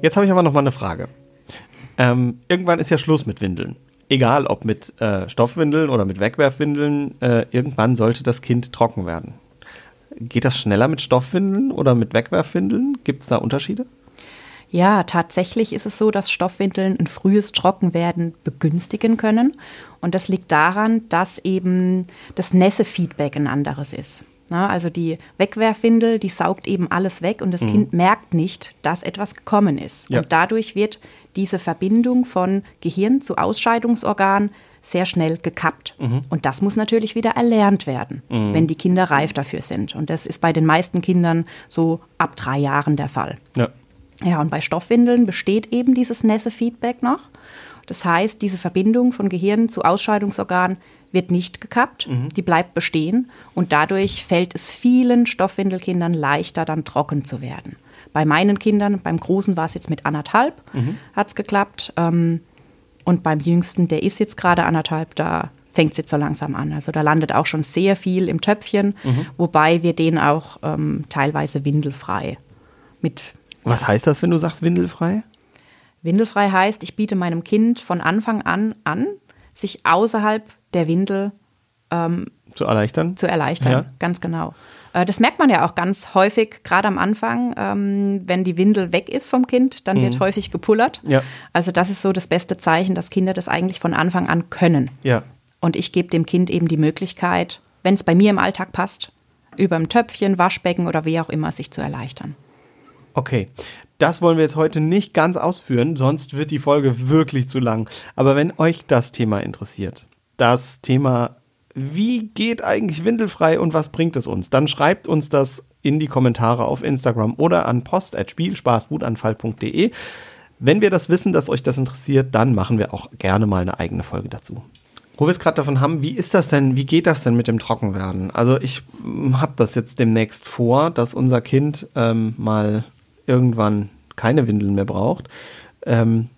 Jetzt habe ich aber noch mal eine Frage. Ähm, irgendwann ist ja Schluss mit Windeln. Egal ob mit äh, Stoffwindeln oder mit Wegwerfwindeln, äh, irgendwann sollte das Kind trocken werden. Geht das schneller mit Stoffwindeln oder mit Wegwerfwindeln? Gibt es da Unterschiede? Ja, tatsächlich ist es so, dass Stoffwindeln ein frühes Trockenwerden begünstigen können. Und das liegt daran, dass eben das Nässefeedback ein anderes ist. Na, also die Wegwerfwindel, die saugt eben alles weg und das mhm. Kind merkt nicht, dass etwas gekommen ist. Ja. Und dadurch wird diese Verbindung von Gehirn zu Ausscheidungsorgan sehr schnell gekappt. Mhm. Und das muss natürlich wieder erlernt werden, mhm. wenn die Kinder reif dafür sind. Und das ist bei den meisten Kindern so ab drei Jahren der Fall. Ja. Ja, und bei Stoffwindeln besteht eben dieses Nässe-Feedback noch. Das heißt, diese Verbindung von Gehirn zu Ausscheidungsorgan wird nicht gekappt, mhm. die bleibt bestehen und dadurch fällt es vielen Stoffwindelkindern leichter, dann trocken zu werden. Bei meinen Kindern, beim Großen war es jetzt mit anderthalb, mhm. hat es geklappt. Ähm, und beim Jüngsten, der ist jetzt gerade anderthalb, da fängt es jetzt so langsam an. Also da landet auch schon sehr viel im Töpfchen, mhm. wobei wir den auch ähm, teilweise windelfrei mit. Was heißt das, wenn du sagst windelfrei? Windelfrei heißt, ich biete meinem Kind von Anfang an an, sich außerhalb der Windel ähm, zu erleichtern. Zu erleichtern, ja. ganz genau. Äh, das merkt man ja auch ganz häufig, gerade am Anfang, ähm, wenn die Windel weg ist vom Kind, dann mhm. wird häufig gepullert. Ja. Also das ist so das beste Zeichen, dass Kinder das eigentlich von Anfang an können. Ja. Und ich gebe dem Kind eben die Möglichkeit, wenn es bei mir im Alltag passt, über ein Töpfchen, Waschbecken oder wie auch immer sich zu erleichtern. Okay, das wollen wir jetzt heute nicht ganz ausführen, sonst wird die Folge wirklich zu lang. Aber wenn euch das Thema interessiert, das Thema, wie geht eigentlich windelfrei und was bringt es uns, dann schreibt uns das in die Kommentare auf Instagram oder an post.spielspaßwutanfall.de. Wenn wir das wissen, dass euch das interessiert, dann machen wir auch gerne mal eine eigene Folge dazu. Wo wir es gerade davon haben, wie ist das denn, wie geht das denn mit dem Trockenwerden? Also ich habe das jetzt demnächst vor, dass unser Kind ähm, mal irgendwann keine Windeln mehr braucht. Ähm,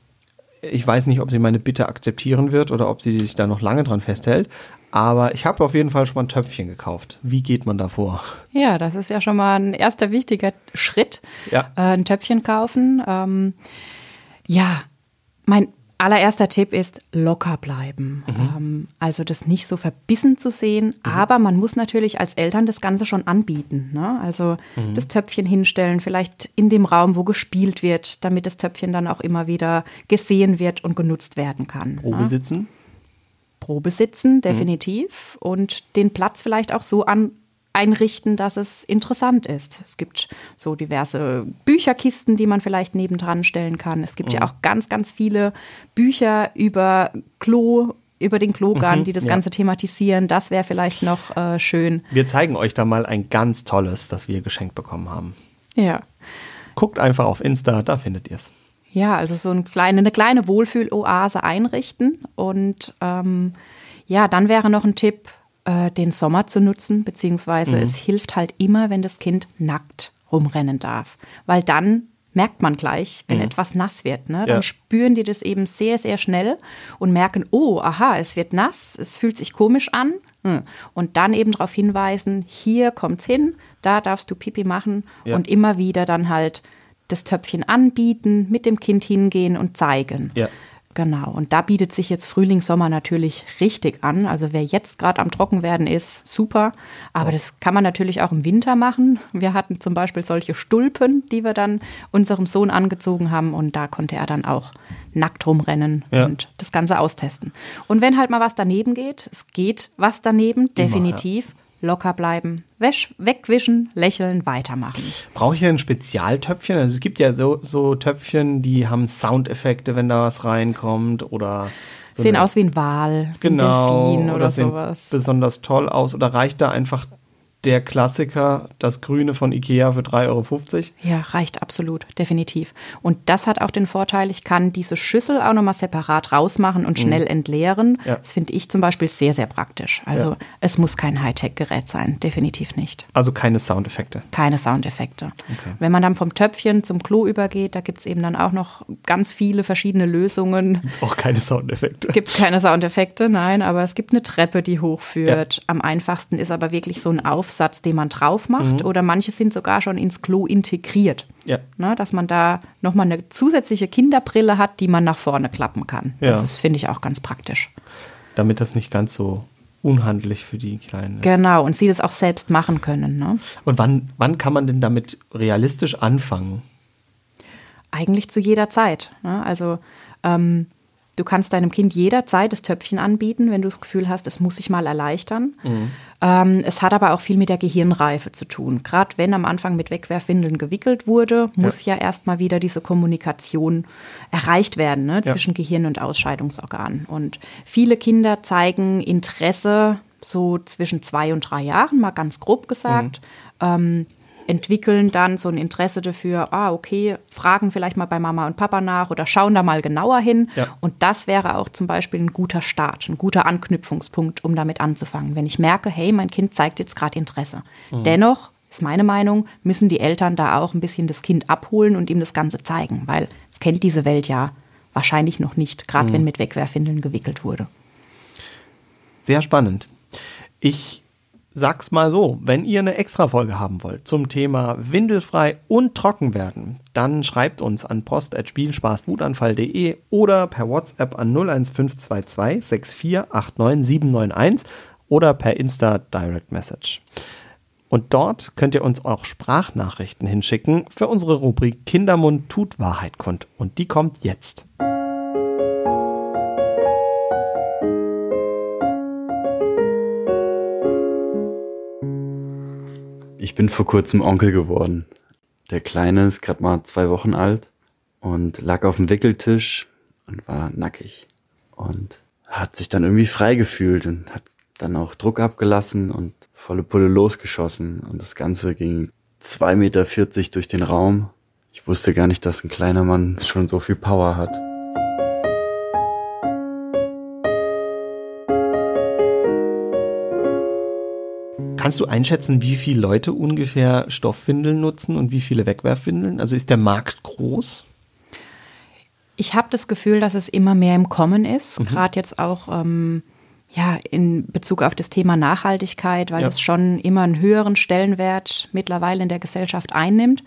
ich weiß nicht, ob sie meine Bitte akzeptieren wird oder ob sie sich da noch lange dran festhält. Aber ich habe auf jeden Fall schon mal ein Töpfchen gekauft. Wie geht man da vor? Ja, das ist ja schon mal ein erster wichtiger Schritt. Ja. Äh, ein Töpfchen kaufen. Ähm, ja, mein allererster Tipp ist locker bleiben. Mhm. Ähm, also das nicht so verbissen zu sehen, mhm. aber man muss natürlich als Eltern das Ganze schon anbieten. Ne? Also mhm. das Töpfchen hinstellen, vielleicht in dem Raum, wo gespielt wird, damit das Töpfchen dann auch immer wieder gesehen wird und genutzt werden kann. Probe ne? sitzen? Probe sitzen, definitiv. Und den Platz vielleicht auch so an, einrichten, dass es interessant ist. Es gibt so diverse Bücherkisten, die man vielleicht nebendran stellen kann. Es gibt mhm. ja auch ganz, ganz viele Bücher über Klo, über den Klogang, mhm, die das ja. Ganze thematisieren. Das wäre vielleicht noch äh, schön. Wir zeigen euch da mal ein ganz tolles, das wir geschenkt bekommen haben. Ja. Guckt einfach auf Insta, da findet ihr es. Ja, also so eine kleine, eine kleine Wohlfühloase einrichten. Und ähm, ja, dann wäre noch ein Tipp, äh, den Sommer zu nutzen, beziehungsweise mhm. es hilft halt immer, wenn das Kind nackt rumrennen darf, weil dann merkt man gleich, wenn mhm. etwas nass wird. Ne? Dann ja. spüren die das eben sehr, sehr schnell und merken, oh, aha, es wird nass, es fühlt sich komisch an. Hm. Und dann eben darauf hinweisen, hier kommt's hin, da darfst du Pipi machen ja. und immer wieder dann halt das Töpfchen anbieten, mit dem Kind hingehen und zeigen. Ja. Genau, und da bietet sich jetzt Frühling, Sommer natürlich richtig an. Also wer jetzt gerade am Trockenwerden ist, super. Aber das kann man natürlich auch im Winter machen. Wir hatten zum Beispiel solche Stulpen, die wir dann unserem Sohn angezogen haben und da konnte er dann auch nackt rumrennen ja. und das Ganze austesten. Und wenn halt mal was daneben geht, es geht was daneben, definitiv. Immer, ja locker bleiben, wäsch, wegwischen, lächeln, weitermachen. Brauche ich ein Spezialtöpfchen? Also es gibt ja so, so Töpfchen, die haben Soundeffekte, wenn da was reinkommt oder so sehen aus wie ein Wal, genau, ein Delfin oder, oder sowas. Besonders toll aus oder reicht da einfach der Klassiker, das Grüne von Ikea für 3,50 Euro. Ja, reicht absolut, definitiv. Und das hat auch den Vorteil, ich kann diese Schüssel auch nochmal separat rausmachen und mhm. schnell entleeren. Ja. Das finde ich zum Beispiel sehr, sehr praktisch. Also ja. es muss kein Hightech-Gerät sein, definitiv nicht. Also keine Soundeffekte. Keine Soundeffekte. Okay. Wenn man dann vom Töpfchen zum Klo übergeht, da gibt es eben dann auch noch ganz viele verschiedene Lösungen. Gibt auch keine Soundeffekte. Gibt keine Soundeffekte, nein, aber es gibt eine Treppe, die hochführt. Ja. Am einfachsten ist aber wirklich so ein Auf Aufsatz, den man drauf macht. Mhm. Oder manche sind sogar schon ins Klo integriert. Ja. Na, dass man da nochmal eine zusätzliche Kinderbrille hat, die man nach vorne klappen kann. Ja. Das finde ich, auch ganz praktisch. Damit das nicht ganz so unhandlich für die Kleinen. Genau, und sie das auch selbst machen können. Ne? Und wann, wann kann man denn damit realistisch anfangen? Eigentlich zu jeder Zeit. Ne? Also ähm, Du kannst deinem Kind jederzeit das Töpfchen anbieten, wenn du das Gefühl hast, es muss sich mal erleichtern. Mhm. Ähm, es hat aber auch viel mit der Gehirnreife zu tun. Gerade wenn am Anfang mit Wegwerfwindeln gewickelt wurde, muss ja, ja erstmal wieder diese Kommunikation erreicht werden ne, zwischen ja. Gehirn und Ausscheidungsorgan. Und viele Kinder zeigen Interesse so zwischen zwei und drei Jahren, mal ganz grob gesagt. Mhm. Ähm, entwickeln dann so ein Interesse dafür, ah, okay, fragen vielleicht mal bei Mama und Papa nach oder schauen da mal genauer hin. Ja. Und das wäre auch zum Beispiel ein guter Start, ein guter Anknüpfungspunkt, um damit anzufangen. Wenn ich merke, hey, mein Kind zeigt jetzt gerade Interesse. Mhm. Dennoch ist meine Meinung, müssen die Eltern da auch ein bisschen das Kind abholen und ihm das Ganze zeigen, weil es kennt diese Welt ja wahrscheinlich noch nicht, gerade mhm. wenn mit Wegwerfwindeln gewickelt wurde. Sehr spannend. Ich sag's mal so, wenn ihr eine Extra-Folge haben wollt zum Thema windelfrei und trocken werden, dann schreibt uns an post.spielspaßwutanfall.de oder per WhatsApp an 01522 6489791 oder per Insta Direct Message. Und dort könnt ihr uns auch Sprachnachrichten hinschicken für unsere Rubrik Kindermund tut Wahrheit kund. Und die kommt jetzt. Ich bin vor kurzem Onkel geworden. Der Kleine ist gerade mal zwei Wochen alt und lag auf dem Wickeltisch und war nackig und hat sich dann irgendwie frei gefühlt und hat dann auch Druck abgelassen und volle Pulle losgeschossen und das Ganze ging zwei Meter vierzig durch den Raum. Ich wusste gar nicht, dass ein kleiner Mann schon so viel Power hat. Kannst du einschätzen, wie viele Leute ungefähr Stoffwindeln nutzen und wie viele Wegwerfwindeln? Also ist der Markt groß? Ich habe das Gefühl, dass es immer mehr im Kommen ist, mhm. gerade jetzt auch ähm, ja, in Bezug auf das Thema Nachhaltigkeit, weil ja. das schon immer einen höheren Stellenwert mittlerweile in der Gesellschaft einnimmt.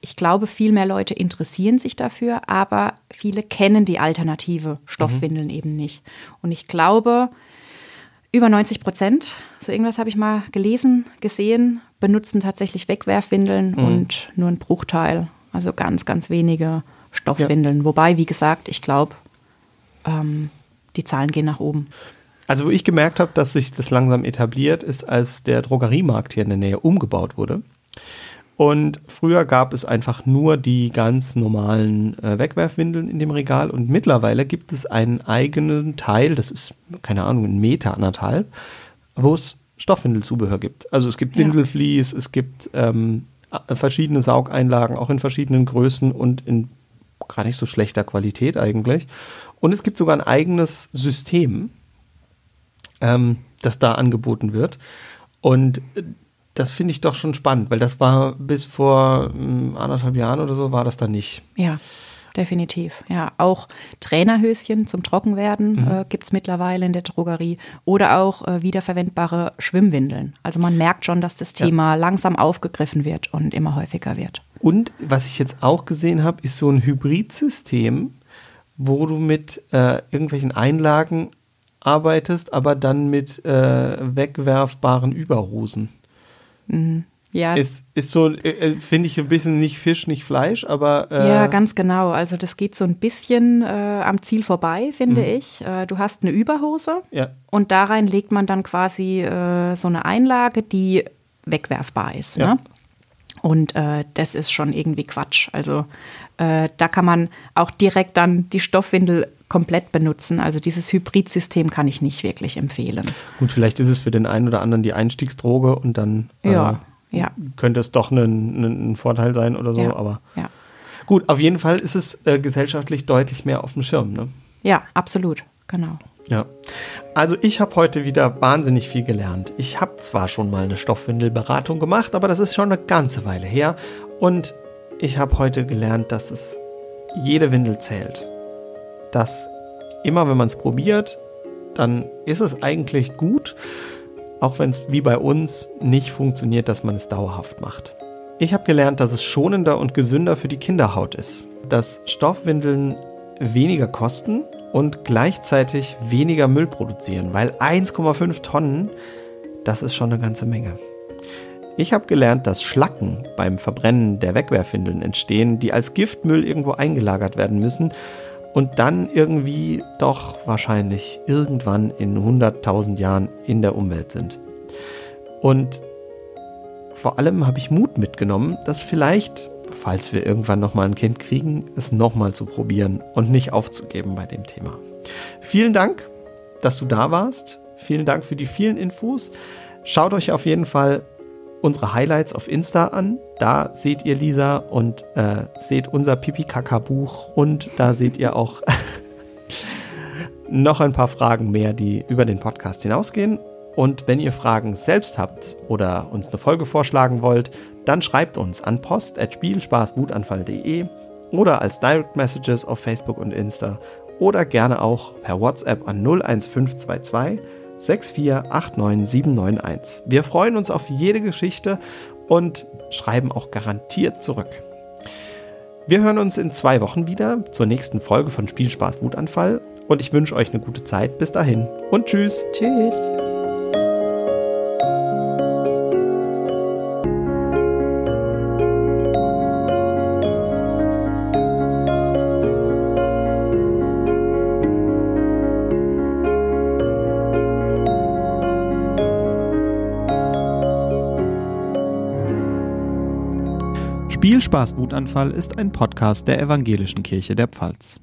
Ich glaube, viel mehr Leute interessieren sich dafür, aber viele kennen die alternative Stoffwindeln mhm. eben nicht. Und ich glaube, über 90 Prozent, so irgendwas habe ich mal gelesen, gesehen, benutzen tatsächlich Wegwerfwindeln mhm. und nur ein Bruchteil, also ganz, ganz wenige Stoffwindeln. Ja. Wobei, wie gesagt, ich glaube, ähm, die Zahlen gehen nach oben. Also, wo ich gemerkt habe, dass sich das langsam etabliert, ist, als der Drogeriemarkt hier in der Nähe umgebaut wurde. Und früher gab es einfach nur die ganz normalen äh, Wegwerfwindeln in dem Regal. Und mittlerweile gibt es einen eigenen Teil, das ist, keine Ahnung, ein Meter, anderthalb, wo es Stoffwindelzubehör gibt. Also es gibt Windelflies, es gibt ähm, verschiedene Saugeinlagen, auch in verschiedenen Größen und in gar nicht so schlechter Qualität eigentlich. Und es gibt sogar ein eigenes System, ähm, das da angeboten wird. Und äh, das finde ich doch schon spannend, weil das war bis vor ähm, anderthalb Jahren oder so, war das dann nicht. Ja, definitiv. Ja, auch Trainerhöschen zum Trockenwerden mhm. äh, gibt es mittlerweile in der Drogerie oder auch äh, wiederverwendbare Schwimmwindeln. Also man merkt schon, dass das Thema ja. langsam aufgegriffen wird und immer häufiger wird. Und was ich jetzt auch gesehen habe, ist so ein Hybridsystem, wo du mit äh, irgendwelchen Einlagen arbeitest, aber dann mit äh, wegwerfbaren Überhosen. Mhm. Ja. Ist, ist so, äh, äh, finde ich ein bisschen nicht Fisch, nicht Fleisch, aber. Äh ja, ganz genau. Also, das geht so ein bisschen äh, am Ziel vorbei, finde mhm. ich. Äh, du hast eine Überhose ja. und da rein legt man dann quasi so eine Einlage, die wegwerfbar ist. Ja. Ne? Und das ist schon irgendwie Quatsch. Also, da kann man auch direkt dann die Stoffwindel komplett benutzen. Also dieses Hybridsystem kann ich nicht wirklich empfehlen. Gut, vielleicht ist es für den einen oder anderen die Einstiegsdroge und dann ja ja. könnte es doch ein, Vorteil sein oder so. Ja. Aber ja. gut, auf jeden Fall ist es äh, gesellschaftlich deutlich mehr auf dem Schirm. Ne? Ja, absolut, genau. Ja. Also ich habe heute wieder wahnsinnig viel gelernt. Ich habe zwar schon mal eine Stoffwindelberatung gemacht, aber das ist schon eine ganze Weile her. Und ich habe heute gelernt, dass es jede Windel zählt. Dass immer, wenn man es probiert, dann ist es eigentlich gut auch wenn es wie bei uns nicht funktioniert, dass man es dauerhaft macht. Ich habe gelernt, dass es schonender und gesünder für die Kinderhaut ist, dass Stoffwindeln weniger kosten und gleichzeitig weniger Müll produzieren, weil 1,5 Tonnen, das ist schon eine ganze Menge. Ich habe gelernt, dass Schlacken beim Verbrennen der Wegwerfwindeln entstehen, die als Giftmüll irgendwo eingelagert werden müssen und dann irgendwie doch wahrscheinlich irgendwann in 100.000 Jahren in der Umwelt sind. Und vor allem habe ich Mut mitgenommen, dass vielleicht, falls wir irgendwann nochmal ein Kind kriegen, es nochmal zu probieren und nicht aufzugeben bei dem Thema. Vielen Dank, dass du da warst. Vielen Dank für die vielen Infos. Schaut euch auf jeden Fall unsere Highlights auf Insta an. Da seht ihr Lisa und äh, seht unser Pipi-Kaka-Buch und da seht ihr auch noch ein paar Fragen mehr, die über den Podcast hinausgehen. Und wenn ihr Fragen selbst habt oder uns eine Folge vorschlagen wollt, dann schreibt uns an post.spielspaßwutanfall.de oder als Direct Messages auf Facebook und Insta oder gerne auch per WhatsApp an 01522 6489791. Wir freuen uns auf jede Geschichte und schreiben auch garantiert zurück. Wir hören uns in zwei Wochen wieder zur nächsten Folge von Spielspaß Wutanfall und ich wünsche euch eine gute Zeit. Bis dahin und tschüss. Tschüss. Spielspaß Wutanfall ist ein Podcast der Evangelischen Kirche der Pfalz.